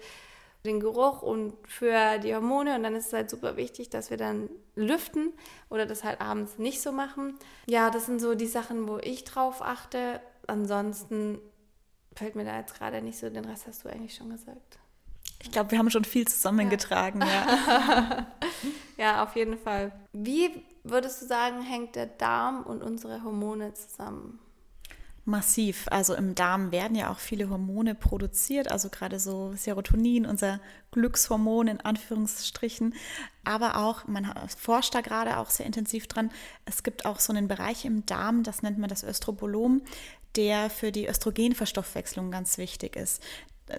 den Geruch und für die Hormone. Und dann ist es halt super wichtig, dass wir dann lüften oder das halt abends nicht so machen. Ja, das sind so die Sachen, wo ich drauf achte. Ansonsten fällt mir da jetzt gerade nicht so, den Rest hast du eigentlich schon gesagt. Ich glaube, wir haben schon viel zusammengetragen, ja. Ja. <laughs> ja, auf jeden Fall. Wie würdest du sagen, hängt der Darm und unsere Hormone zusammen? Massiv. Also im Darm werden ja auch viele Hormone produziert, also gerade so Serotonin, unser Glückshormon in Anführungsstrichen. Aber auch, man forscht da gerade auch sehr intensiv dran, es gibt auch so einen Bereich im Darm, das nennt man das Östrobolom, der für die Östrogenverstoffwechslung ganz wichtig ist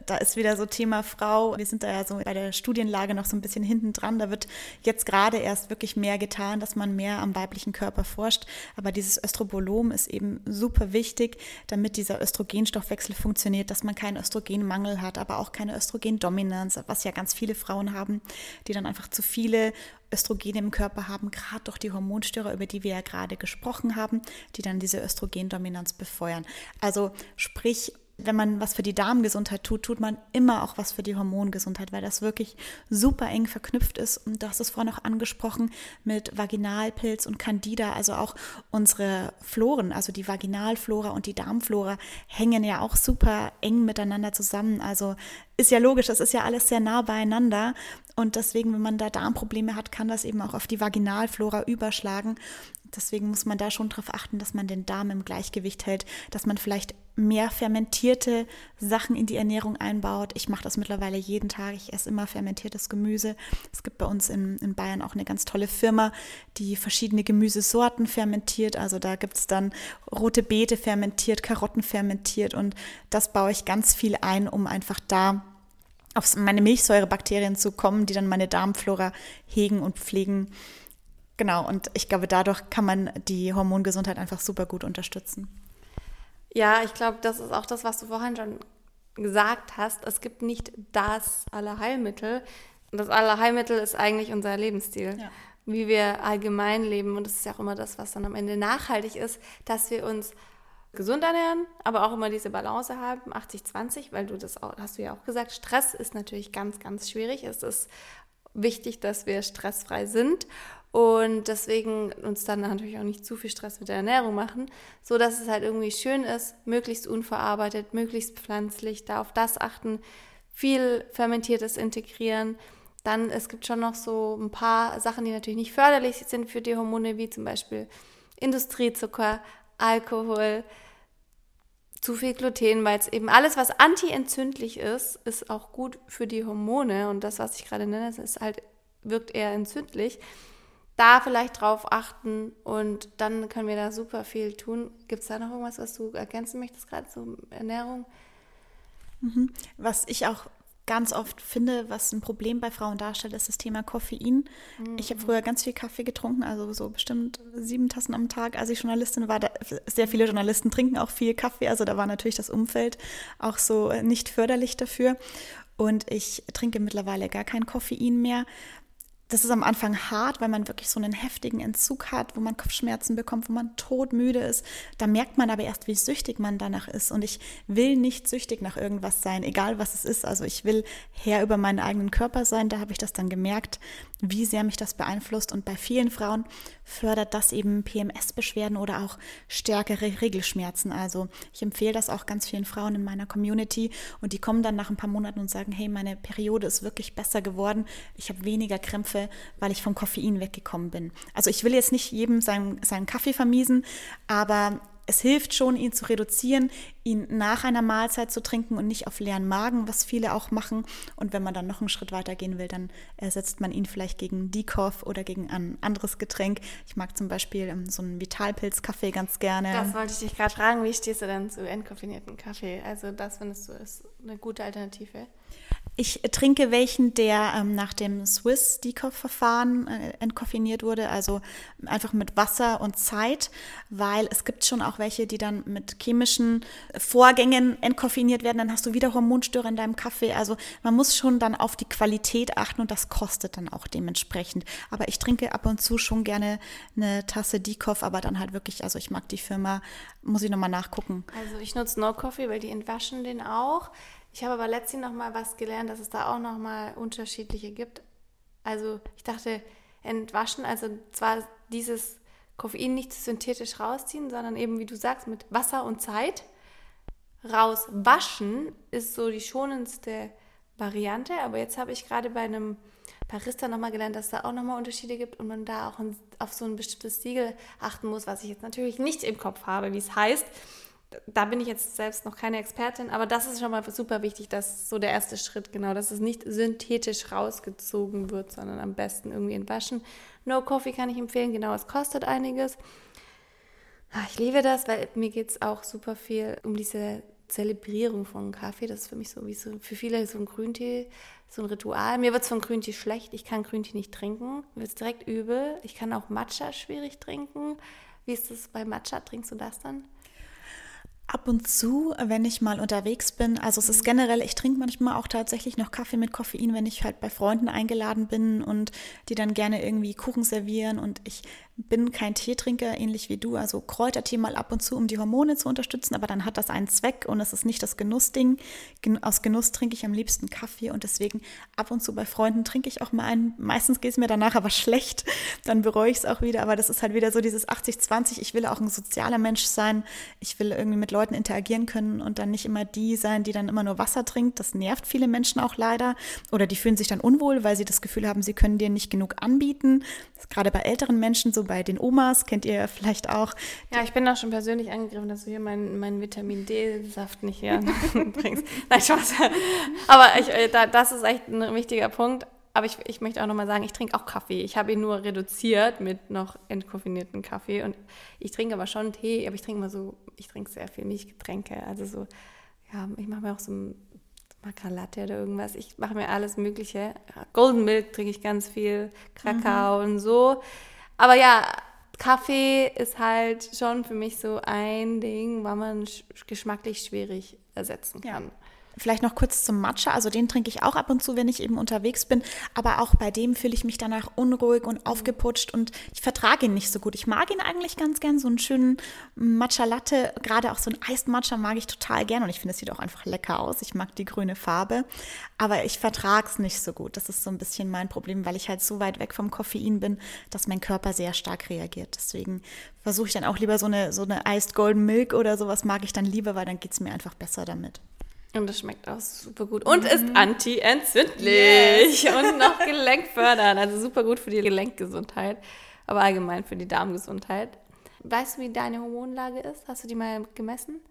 da ist wieder so Thema Frau. Wir sind da ja so bei der Studienlage noch so ein bisschen hinten dran. Da wird jetzt gerade erst wirklich mehr getan, dass man mehr am weiblichen Körper forscht. Aber dieses Östrobolom ist eben super wichtig, damit dieser Östrogenstoffwechsel funktioniert, dass man keinen Östrogenmangel hat, aber auch keine Östrogendominanz, was ja ganz viele Frauen haben, die dann einfach zu viele Östrogene im Körper haben, gerade durch die Hormonstörer, über die wir ja gerade gesprochen haben, die dann diese Östrogendominanz befeuern. Also sprich, wenn man was für die Darmgesundheit tut, tut man immer auch was für die Hormongesundheit, weil das wirklich super eng verknüpft ist. Und du hast es vorhin auch angesprochen mit Vaginalpilz und Candida, also auch unsere Floren, also die Vaginalflora und die Darmflora hängen ja auch super eng miteinander zusammen. Also ist ja logisch, das ist ja alles sehr nah beieinander. Und deswegen, wenn man da Darmprobleme hat, kann das eben auch auf die Vaginalflora überschlagen. Deswegen muss man da schon darauf achten, dass man den Darm im Gleichgewicht hält, dass man vielleicht mehr fermentierte Sachen in die Ernährung einbaut. Ich mache das mittlerweile jeden Tag. Ich esse immer fermentiertes Gemüse. Es gibt bei uns in, in Bayern auch eine ganz tolle Firma, die verschiedene Gemüsesorten fermentiert. Also da gibt es dann rote Beete fermentiert, Karotten fermentiert und das baue ich ganz viel ein, um einfach da auf meine Milchsäurebakterien zu kommen, die dann meine Darmflora hegen und pflegen. Genau, und ich glaube, dadurch kann man die Hormongesundheit einfach super gut unterstützen. Ja, ich glaube, das ist auch das, was du vorhin schon gesagt hast. Es gibt nicht das Allerheilmittel. Das Allerheilmittel ist eigentlich unser Lebensstil. Ja. Wie wir allgemein leben. Und das ist ja auch immer das, was dann am Ende nachhaltig ist, dass wir uns gesund ernähren, aber auch immer diese Balance haben, 80-20, weil du das auch, hast du ja auch gesagt, Stress ist natürlich ganz, ganz schwierig. Es ist wichtig, dass wir stressfrei sind und deswegen uns dann natürlich auch nicht zu viel Stress mit der Ernährung machen, so dass es halt irgendwie schön ist, möglichst unverarbeitet, möglichst pflanzlich, da auf das achten, viel fermentiertes integrieren. Dann es gibt schon noch so ein paar Sachen, die natürlich nicht förderlich sind für die Hormone, wie zum Beispiel Industriezucker, Alkohol, zu viel Gluten, weil es eben alles, was antientzündlich ist, ist auch gut für die Hormone. Und das, was ich gerade nenne, ist halt, wirkt eher entzündlich da vielleicht drauf achten und dann können wir da super viel tun. Gibt es da noch irgendwas, was du ergänzen möchtest, gerade zur Ernährung? Mhm. Was ich auch ganz oft finde, was ein Problem bei Frauen darstellt, ist das Thema Koffein. Mhm. Ich habe früher ganz viel Kaffee getrunken, also so bestimmt sieben Tassen am Tag. Als ich Journalistin war, da, sehr viele Journalisten trinken auch viel Kaffee, also da war natürlich das Umfeld auch so nicht förderlich dafür. Und ich trinke mittlerweile gar kein Koffein mehr, das ist am Anfang hart, weil man wirklich so einen heftigen Entzug hat, wo man Kopfschmerzen bekommt, wo man todmüde ist. Da merkt man aber erst, wie süchtig man danach ist. Und ich will nicht süchtig nach irgendwas sein, egal was es ist. Also ich will Herr über meinen eigenen Körper sein. Da habe ich das dann gemerkt, wie sehr mich das beeinflusst. Und bei vielen Frauen fördert das eben PMS-Beschwerden oder auch stärkere Regelschmerzen. Also ich empfehle das auch ganz vielen Frauen in meiner Community. Und die kommen dann nach ein paar Monaten und sagen, hey, meine Periode ist wirklich besser geworden. Ich habe weniger Krämpfe Kaffee, weil ich vom Koffein weggekommen bin. Also ich will jetzt nicht jedem seinen, seinen Kaffee vermiesen, aber es hilft schon, ihn zu reduzieren, ihn nach einer Mahlzeit zu trinken und nicht auf leeren Magen, was viele auch machen. Und wenn man dann noch einen Schritt weiter gehen will, dann ersetzt man ihn vielleicht gegen Decaf oder gegen ein anderes Getränk. Ich mag zum Beispiel ähm, so einen Vitalpilz-Kaffee ganz gerne. Das wollte ich dich gerade fragen. Wie stehst du denn zu entkoffinierten Kaffee? Also das findest du ist eine gute Alternative? Ich trinke welchen, der ähm, nach dem Swiss Decaf-Verfahren äh, entkoffiniert wurde, also einfach mit Wasser und Zeit, weil es gibt schon auch welche, die dann mit chemischen Vorgängen entkoffiniert werden. Dann hast du wieder Hormonstörer in deinem Kaffee. Also man muss schon dann auf die Qualität achten und das kostet dann auch dementsprechend. Aber ich trinke ab und zu schon gerne eine Tasse Decaf, aber dann halt wirklich, also ich mag die Firma, muss ich nochmal nachgucken. Also ich nutze No Coffee, weil die entwaschen den auch. Ich habe aber letztens noch mal was gelernt, dass es da auch noch mal unterschiedliche gibt. Also ich dachte, entwaschen, also zwar dieses Koffein nicht synthetisch rausziehen, sondern eben, wie du sagst, mit Wasser und Zeit rauswaschen ist so die schonendste Variante. Aber jetzt habe ich gerade bei einem Barista nochmal gelernt, dass es da auch nochmal Unterschiede gibt und man da auch auf so ein bestimmtes Siegel achten muss, was ich jetzt natürlich nicht im Kopf habe, wie es heißt da bin ich jetzt selbst noch keine Expertin, aber das ist schon mal super wichtig, dass so der erste Schritt, genau, dass es nicht synthetisch rausgezogen wird, sondern am besten irgendwie entwaschen. No Coffee kann ich empfehlen, genau, es kostet einiges. Ah, ich liebe das, weil mir geht es auch super viel um diese Zelebrierung von Kaffee. Das ist für mich so wie so, für viele so ein Grüntee, so ein Ritual. Mir wird es von Grüntee schlecht, ich kann Grüntee nicht trinken, mir wird es direkt übel. Ich kann auch Matcha schwierig trinken. Wie ist das bei Matcha? Trinkst du das dann? Ab und zu, wenn ich mal unterwegs bin, also es ist generell, ich trinke manchmal auch tatsächlich noch Kaffee mit Koffein, wenn ich halt bei Freunden eingeladen bin und die dann gerne irgendwie Kuchen servieren. Und ich bin kein Teetrinker, ähnlich wie du, also Kräutertee mal ab und zu, um die Hormone zu unterstützen, aber dann hat das einen Zweck und es ist nicht das Genussding. Aus Genuss trinke ich am liebsten Kaffee und deswegen ab und zu bei Freunden trinke ich auch mal einen. Meistens geht es mir danach aber <laughs> schlecht, dann bereue ich es auch wieder, aber das ist halt wieder so dieses 80-20, ich will auch ein sozialer Mensch sein, ich will irgendwie mit Leuten interagieren können und dann nicht immer die sein, die dann immer nur Wasser trinkt. Das nervt viele Menschen auch leider oder die fühlen sich dann unwohl, weil sie das Gefühl haben, sie können dir nicht genug anbieten. Gerade bei älteren Menschen so bei den Omas, kennt ihr vielleicht auch. Ja, ich bin auch schon persönlich angegriffen, dass du hier meinen mein Vitamin D-Saft nicht hier <laughs> bringst. Nein, Spaß. Aber ich, äh, das ist echt ein wichtiger Punkt. Aber ich, ich möchte auch nochmal sagen, ich trinke auch Kaffee. Ich habe ihn nur reduziert mit noch entkoffinierten Kaffee. Und ich trinke aber schon Tee, aber ich trinke mal so, ich trinke sehr viel Milchgetränke. Also so, ja, ich mache mir auch so ein Macra Latte oder irgendwas. Ich mache mir alles Mögliche. Golden Milk trinke ich ganz viel, Kakao mhm. und so. Aber ja, Kaffee ist halt schon für mich so ein Ding, weil man geschmacklich schwierig ersetzen kann. Ja. Vielleicht noch kurz zum Matcha. Also den trinke ich auch ab und zu, wenn ich eben unterwegs bin. Aber auch bei dem fühle ich mich danach unruhig und aufgeputscht und ich vertrage ihn nicht so gut. Ich mag ihn eigentlich ganz gern. So einen schönen Matcha Latte, gerade auch so ein Iced Matcha mag ich total gern und ich finde, es sieht auch einfach lecker aus. Ich mag die grüne Farbe. Aber ich vertrage es nicht so gut. Das ist so ein bisschen mein Problem, weil ich halt so weit weg vom Koffein bin, dass mein Körper sehr stark reagiert. Deswegen versuche ich dann auch lieber so eine, so eine Iced Golden Milk oder sowas mag ich dann lieber, weil dann geht es mir einfach besser damit. Und das schmeckt auch super gut. Und mhm. ist anti-entzündlich yes. und noch <laughs> gelenkfördernd. Also super gut für die Gelenkgesundheit, aber allgemein für die Darmgesundheit. Weißt du, wie deine Hormonlage ist? Hast du die mal gemessen?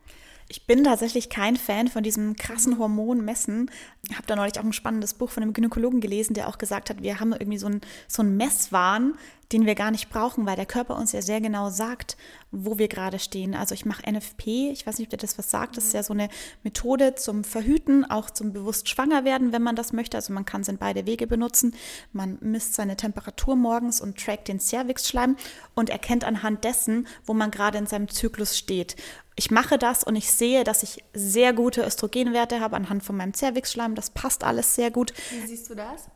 Ich bin tatsächlich kein Fan von diesem krassen Hormonmessen. Ich habe da neulich auch ein spannendes Buch von einem Gynäkologen gelesen, der auch gesagt hat, wir haben irgendwie so einen so Messwahn, den wir gar nicht brauchen, weil der Körper uns ja sehr genau sagt, wo wir gerade stehen. Also ich mache NFP, ich weiß nicht, ob dir das was sagt, das ist ja so eine Methode zum Verhüten, auch zum bewusst schwanger werden, wenn man das möchte. Also man kann es in beide Wege benutzen. Man misst seine Temperatur morgens und trackt den Cervixschleim und erkennt anhand dessen, wo man gerade in seinem Zyklus steht. Ich mache das und ich sehe, dass ich sehr gute Östrogenwerte habe anhand von meinem Cervixschleim. Das passt alles sehr gut. Wie siehst du das?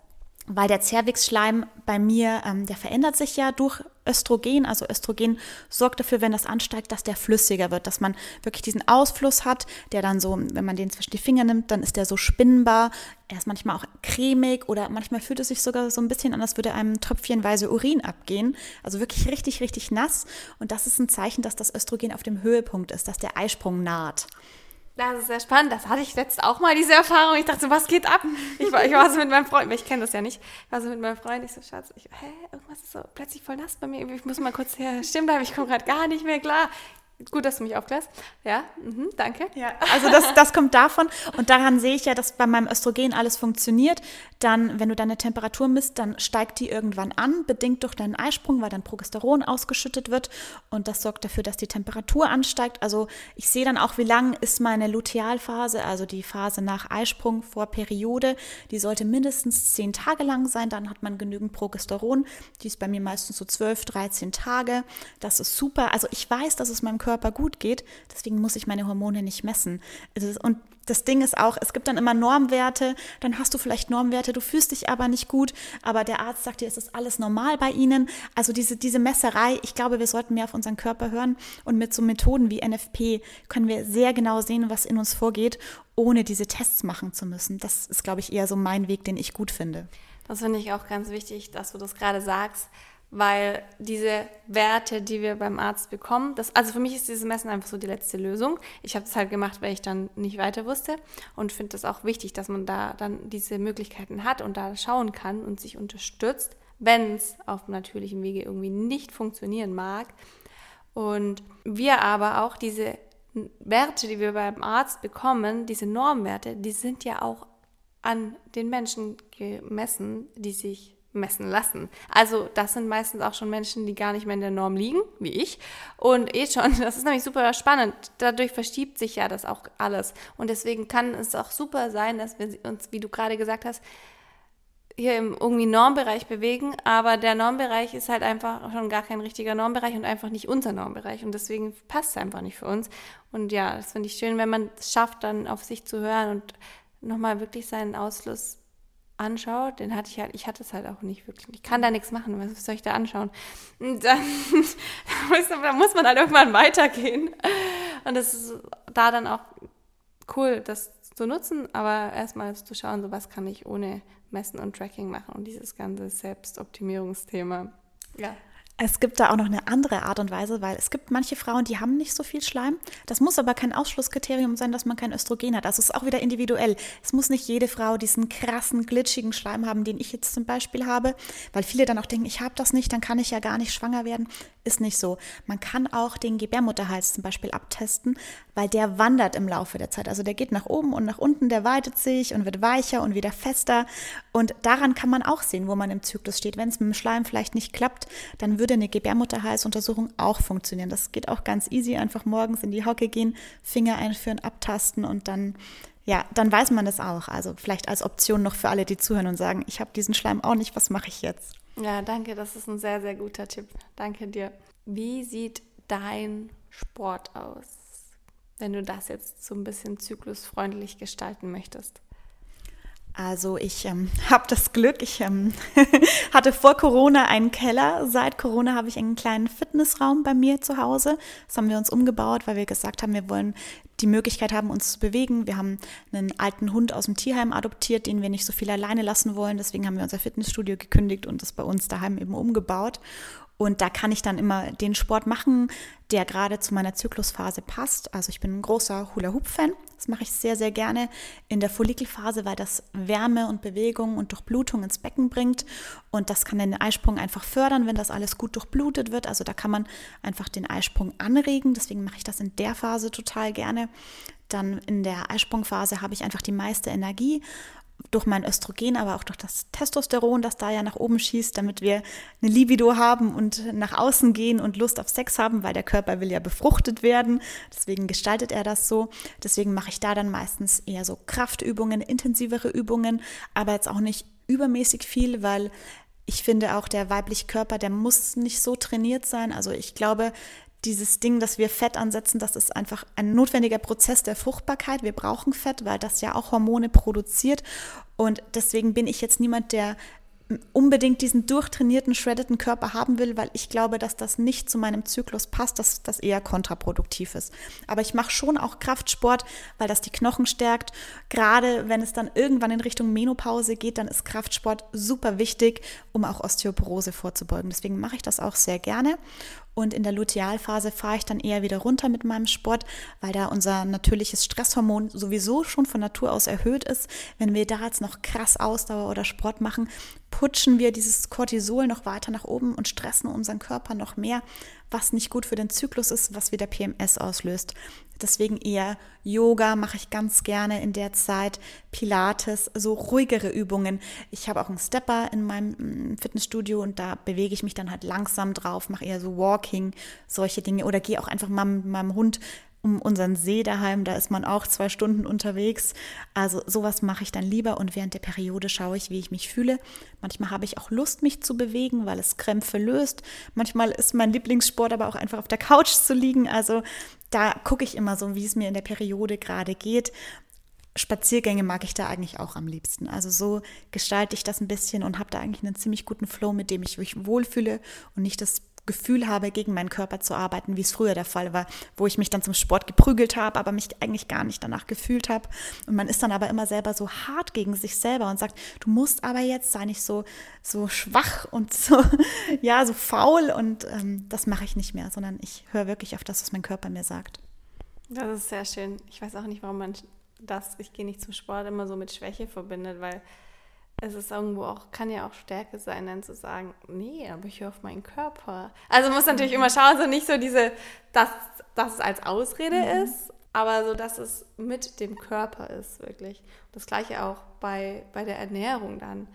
weil der Zervixschleim bei mir, ähm, der verändert sich ja durch Östrogen. Also Östrogen sorgt dafür, wenn das ansteigt, dass der flüssiger wird, dass man wirklich diesen Ausfluss hat, der dann so, wenn man den zwischen die Finger nimmt, dann ist der so spinnbar. Er ist manchmal auch cremig oder manchmal fühlt es sich sogar so ein bisschen an, als würde einem tröpfchenweise Urin abgehen. Also wirklich richtig, richtig nass. Und das ist ein Zeichen, dass das Östrogen auf dem Höhepunkt ist, dass der Eisprung naht. Das ist sehr spannend. Das hatte ich letztens auch mal, diese Erfahrung. Ich dachte so, was geht ab? Ich war, ich war so mit meinem Freund, ich kenne das ja nicht. Ich war so mit meinem Freund, ich so, Schatz, ich, hä, irgendwas ist so plötzlich voll nass bei mir. Ich muss mal kurz hier stehen bleiben, ich komme gerade gar nicht mehr klar. Gut, dass du mich aufklärst. Ja, mhm, danke. Ja, <laughs> also das, das kommt davon. Und daran sehe ich ja, dass bei meinem Östrogen alles funktioniert. Dann, wenn du deine Temperatur misst, dann steigt die irgendwann an, bedingt durch deinen Eisprung, weil dann Progesteron ausgeschüttet wird. Und das sorgt dafür, dass die Temperatur ansteigt. Also ich sehe dann auch, wie lang ist meine Lutealphase, also die Phase nach Eisprung vor Periode. Die sollte mindestens zehn Tage lang sein. Dann hat man genügend Progesteron. Die ist bei mir meistens so 12, 13 Tage. Das ist super. Also ich weiß, dass es meinem Körper Körper gut geht. Deswegen muss ich meine Hormone nicht messen. Und das Ding ist auch, es gibt dann immer Normwerte, dann hast du vielleicht Normwerte, du fühlst dich aber nicht gut, aber der Arzt sagt dir, es ist alles normal bei ihnen. Also diese, diese Messerei, ich glaube, wir sollten mehr auf unseren Körper hören und mit so Methoden wie NFP können wir sehr genau sehen, was in uns vorgeht, ohne diese Tests machen zu müssen. Das ist, glaube ich, eher so mein Weg, den ich gut finde. Das finde ich auch ganz wichtig, dass du das gerade sagst, weil diese Werte, die wir beim Arzt bekommen, das, also für mich ist dieses Messen einfach so die letzte Lösung. Ich habe das halt gemacht, weil ich dann nicht weiter wusste und finde das auch wichtig, dass man da dann diese Möglichkeiten hat und da schauen kann und sich unterstützt, wenn es auf natürlichem Wege irgendwie nicht funktionieren mag. Und wir aber auch diese Werte, die wir beim Arzt bekommen, diese Normwerte, die sind ja auch an den Menschen gemessen, die sich messen lassen. Also das sind meistens auch schon Menschen, die gar nicht mehr in der Norm liegen, wie ich. Und eh schon, <laughs> das ist nämlich super spannend. Dadurch verschiebt sich ja das auch alles. Und deswegen kann es auch super sein, dass wir uns, wie du gerade gesagt hast, hier im irgendwie Normbereich bewegen, aber der Normbereich ist halt einfach schon gar kein richtiger Normbereich und einfach nicht unser Normbereich und deswegen passt es einfach nicht für uns. Und ja, das finde ich schön, wenn man es schafft, dann auf sich zu hören und nochmal wirklich seinen Ausfluss anschaut, den hatte ich halt, ich hatte es halt auch nicht wirklich. Ich kann da nichts machen, was soll ich da anschauen? Und dann <laughs> da muss man halt irgendwann weitergehen. Und das ist da dann auch cool, das zu nutzen, aber erstmal zu schauen, so was kann ich ohne Messen und Tracking machen und dieses ganze Selbstoptimierungsthema. Ja. Es gibt da auch noch eine andere Art und Weise, weil es gibt manche Frauen, die haben nicht so viel Schleim. Das muss aber kein Ausschlusskriterium sein, dass man kein Östrogen hat. Also es ist auch wieder individuell. Es muss nicht jede Frau diesen krassen, glitschigen Schleim haben, den ich jetzt zum Beispiel habe, weil viele dann auch denken, ich habe das nicht, dann kann ich ja gar nicht schwanger werden. Ist nicht so. Man kann auch den Gebärmutterhals zum Beispiel abtesten, weil der wandert im Laufe der Zeit. Also der geht nach oben und nach unten, der weitet sich und wird weicher und wieder fester. Und daran kann man auch sehen, wo man im Zyklus steht. Wenn es mit dem Schleim vielleicht nicht klappt, dann würde eine Gebärmutterhalsuntersuchung auch funktionieren. Das geht auch ganz easy. Einfach morgens in die Hocke gehen, Finger einführen, abtasten und dann, ja, dann weiß man das auch. Also vielleicht als Option noch für alle, die zuhören und sagen, ich habe diesen Schleim auch nicht, was mache ich jetzt? Ja, danke, das ist ein sehr, sehr guter Tipp. Danke dir. Wie sieht dein Sport aus, wenn du das jetzt so ein bisschen zyklusfreundlich gestalten möchtest? Also ich ähm, <laughs> habe das Glück, ich ähm, <laughs> hatte vor Corona einen Keller. Seit Corona habe ich einen kleinen Fitnessraum bei mir zu Hause. Das haben wir uns umgebaut, weil wir gesagt haben, wir wollen die Möglichkeit haben, uns zu bewegen. Wir haben einen alten Hund aus dem Tierheim adoptiert, den wir nicht so viel alleine lassen wollen. Deswegen haben wir unser Fitnessstudio gekündigt und das bei uns daheim eben umgebaut. Und da kann ich dann immer den Sport machen, der gerade zu meiner Zyklusphase passt. Also ich bin ein großer Hula-Hoop-Fan. Das mache ich sehr, sehr gerne in der Follikelphase, weil das Wärme und Bewegung und Durchblutung ins Becken bringt. Und das kann den Eisprung einfach fördern, wenn das alles gut durchblutet wird. Also da kann man einfach den Eisprung anregen. Deswegen mache ich das in der Phase total gerne. Dann in der Eisprungphase habe ich einfach die meiste Energie durch mein Östrogen, aber auch durch das Testosteron, das da ja nach oben schießt, damit wir eine Libido haben und nach außen gehen und Lust auf Sex haben, weil der Körper will ja befruchtet werden. Deswegen gestaltet er das so. Deswegen mache ich da dann meistens eher so Kraftübungen, intensivere Übungen, aber jetzt auch nicht übermäßig viel, weil ich finde auch der weibliche Körper, der muss nicht so trainiert sein. Also ich glaube, dieses Ding, dass wir Fett ansetzen, das ist einfach ein notwendiger Prozess der Fruchtbarkeit. Wir brauchen Fett, weil das ja auch Hormone produziert. Und deswegen bin ich jetzt niemand, der unbedingt diesen durchtrainierten, shreddeten Körper haben will, weil ich glaube, dass das nicht zu meinem Zyklus passt, dass das eher kontraproduktiv ist. Aber ich mache schon auch Kraftsport, weil das die Knochen stärkt. Gerade wenn es dann irgendwann in Richtung Menopause geht, dann ist Kraftsport super wichtig, um auch Osteoporose vorzubeugen. Deswegen mache ich das auch sehr gerne. Und in der Lutealphase fahre ich dann eher wieder runter mit meinem Sport, weil da unser natürliches Stresshormon sowieso schon von Natur aus erhöht ist. Wenn wir da jetzt noch krass Ausdauer oder Sport machen, putschen wir dieses Cortisol noch weiter nach oben und stressen unseren Körper noch mehr, was nicht gut für den Zyklus ist, was wieder PMS auslöst. Deswegen eher Yoga mache ich ganz gerne in der Zeit, Pilates, so ruhigere Übungen. Ich habe auch einen Stepper in meinem mm, Fitnessstudio und da bewege ich mich dann halt langsam drauf, mache eher so Walking, solche Dinge oder gehe auch einfach mal mit meinem Hund um unseren See daheim, da ist man auch zwei Stunden unterwegs. Also sowas mache ich dann lieber und während der Periode schaue ich, wie ich mich fühle. Manchmal habe ich auch Lust, mich zu bewegen, weil es Krämpfe löst. Manchmal ist mein Lieblingssport aber auch einfach auf der Couch zu liegen. Also da gucke ich immer so, wie es mir in der Periode gerade geht. Spaziergänge mag ich da eigentlich auch am liebsten. Also so gestalte ich das ein bisschen und habe da eigentlich einen ziemlich guten Flow, mit dem ich mich wohlfühle und nicht das Gefühl habe, gegen meinen Körper zu arbeiten, wie es früher der Fall war, wo ich mich dann zum Sport geprügelt habe, aber mich eigentlich gar nicht danach gefühlt habe. Und man ist dann aber immer selber so hart gegen sich selber und sagt, du musst aber jetzt, sei nicht so, so schwach und <laughs> so, ja, so faul und ähm, das mache ich nicht mehr, sondern ich höre wirklich auf das, was mein Körper mir sagt. Das ist sehr schön. Ich weiß auch nicht, warum man das, ich gehe nicht zum Sport, immer so mit Schwäche verbindet, weil es ist irgendwo auch, kann ja auch Stärke sein, dann zu sagen, nee, aber ich höre auf meinen Körper. Also muss natürlich immer schauen, so nicht so diese, dass, dass es als Ausrede mhm. ist, aber so, dass es mit dem Körper ist, wirklich. Das gleiche auch bei, bei der Ernährung dann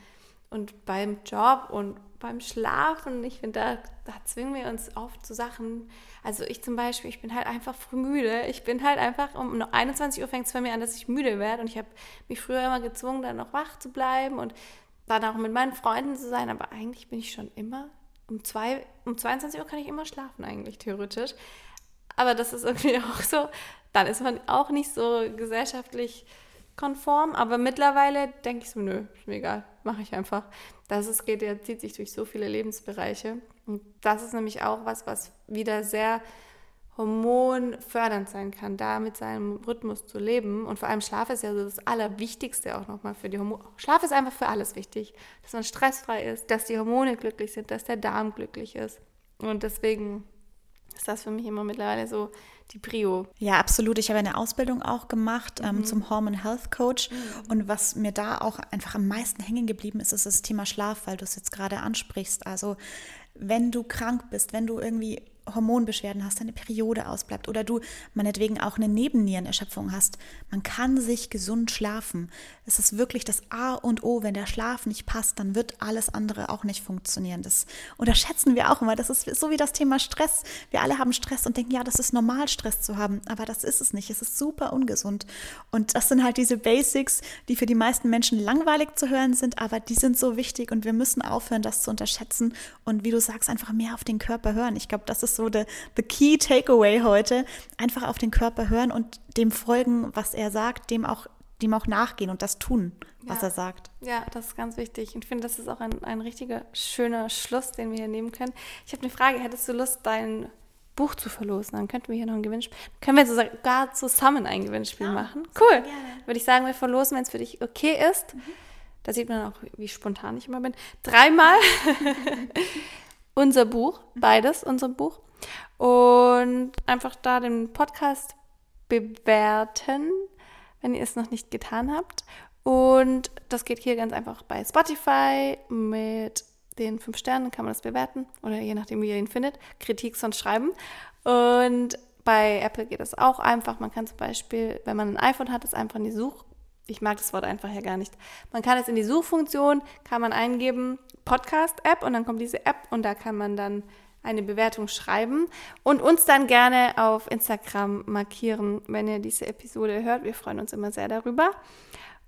und beim Job und beim Schlafen. Ich finde, da, da zwingen wir uns oft zu Sachen. Also ich zum Beispiel, ich bin halt einfach früh müde. Ich bin halt einfach, um 21 Uhr fängt es bei mir an, dass ich müde werde. Und ich habe mich früher immer gezwungen, dann noch wach zu bleiben und dann auch mit meinen Freunden zu sein. Aber eigentlich bin ich schon immer, um, zwei, um 22 Uhr kann ich immer schlafen eigentlich, theoretisch. Aber das ist irgendwie <laughs> auch so, dann ist man auch nicht so gesellschaftlich konform, aber mittlerweile denke ich so, nö, ist mir egal, mache ich einfach. Das ist, geht, der zieht sich durch so viele Lebensbereiche. Und das ist nämlich auch was, was wieder sehr hormonfördernd sein kann, da mit seinem Rhythmus zu leben. Und vor allem Schlaf ist ja so das Allerwichtigste auch nochmal für die Hormone. Schlaf ist einfach für alles wichtig. Dass man stressfrei ist, dass die Hormone glücklich sind, dass der Darm glücklich ist. Und deswegen ist das für mich immer mittlerweile so die Prio. Ja, absolut. Ich habe eine Ausbildung auch gemacht ähm, mhm. zum Hormone Health Coach. Mhm. Und was mir da auch einfach am meisten hängen geblieben ist, ist das Thema Schlaf, weil du es jetzt gerade ansprichst. Also wenn du krank bist, wenn du irgendwie Hormonbeschwerden hast, deine Periode ausbleibt oder du meinetwegen auch eine Nebennierenerschöpfung hast, man kann sich gesund schlafen. Es ist wirklich das A und O. Wenn der Schlaf nicht passt, dann wird alles andere auch nicht funktionieren. Das unterschätzen wir auch immer. Das ist so wie das Thema Stress. Wir alle haben Stress und denken, ja, das ist normal, Stress zu haben. Aber das ist es nicht. Es ist super ungesund. Und das sind halt diese Basics, die für die meisten Menschen langweilig zu hören sind, aber die sind so wichtig und wir müssen aufhören, das zu unterschätzen und wie du sagst, einfach mehr auf den Körper hören. Ich glaube, das ist so the, the key takeaway heute. Einfach auf den Körper hören und dem folgen, was er sagt, dem auch, dem auch nachgehen und das tun, was ja. er sagt. Ja, das ist ganz wichtig. Ich finde, das ist auch ein, ein richtiger schöner Schluss, den wir hier nehmen können. Ich habe eine Frage, hättest du Lust, dein Buch zu verlosen? Dann könnten wir hier noch ein Gewinnspiel. Können wir sogar zusammen ein Gewinnspiel ja, machen? Cool. Würde ich sagen, wir verlosen, wenn es für dich okay ist. Mhm. Da sieht man auch, wie spontan ich immer bin. Dreimal <laughs> unser Buch, beides unser Buch. Und einfach da den Podcast bewerten, wenn ihr es noch nicht getan habt. Und das geht hier ganz einfach bei Spotify mit den fünf Sternen, kann man das bewerten oder je nachdem, wie ihr ihn findet, Kritik sonst schreiben. Und bei Apple geht das auch einfach. Man kann zum Beispiel, wenn man ein iPhone hat, das einfach in die Such ich mag das Wort einfach ja gar nicht. Man kann es in die Suchfunktion, kann man eingeben, Podcast-App und dann kommt diese App und da kann man dann eine Bewertung schreiben und uns dann gerne auf Instagram markieren, wenn ihr diese Episode hört. Wir freuen uns immer sehr darüber.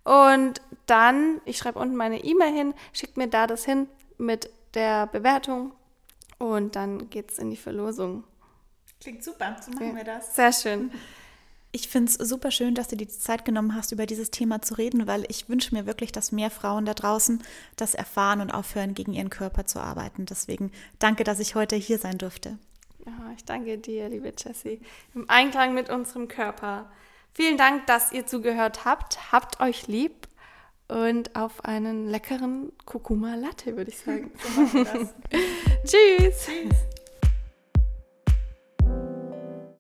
Und dann, ich schreibe unten meine E-Mail hin, schickt mir da das hin mit der Bewertung und dann geht es in die Verlosung. Klingt super, so machen ja. wir das. Sehr schön. Ich finde es super schön, dass du dir die Zeit genommen hast, über dieses Thema zu reden, weil ich wünsche mir wirklich, dass mehr Frauen da draußen das erfahren und aufhören, gegen ihren Körper zu arbeiten. Deswegen danke, dass ich heute hier sein durfte. Ja, ich danke dir, liebe Jessie. Im Einklang mit unserem Körper. Vielen Dank, dass ihr zugehört habt. Habt euch lieb und auf einen leckeren Kurkuma Latte, würde ich sagen. <laughs> So Tschüss. Tschüss.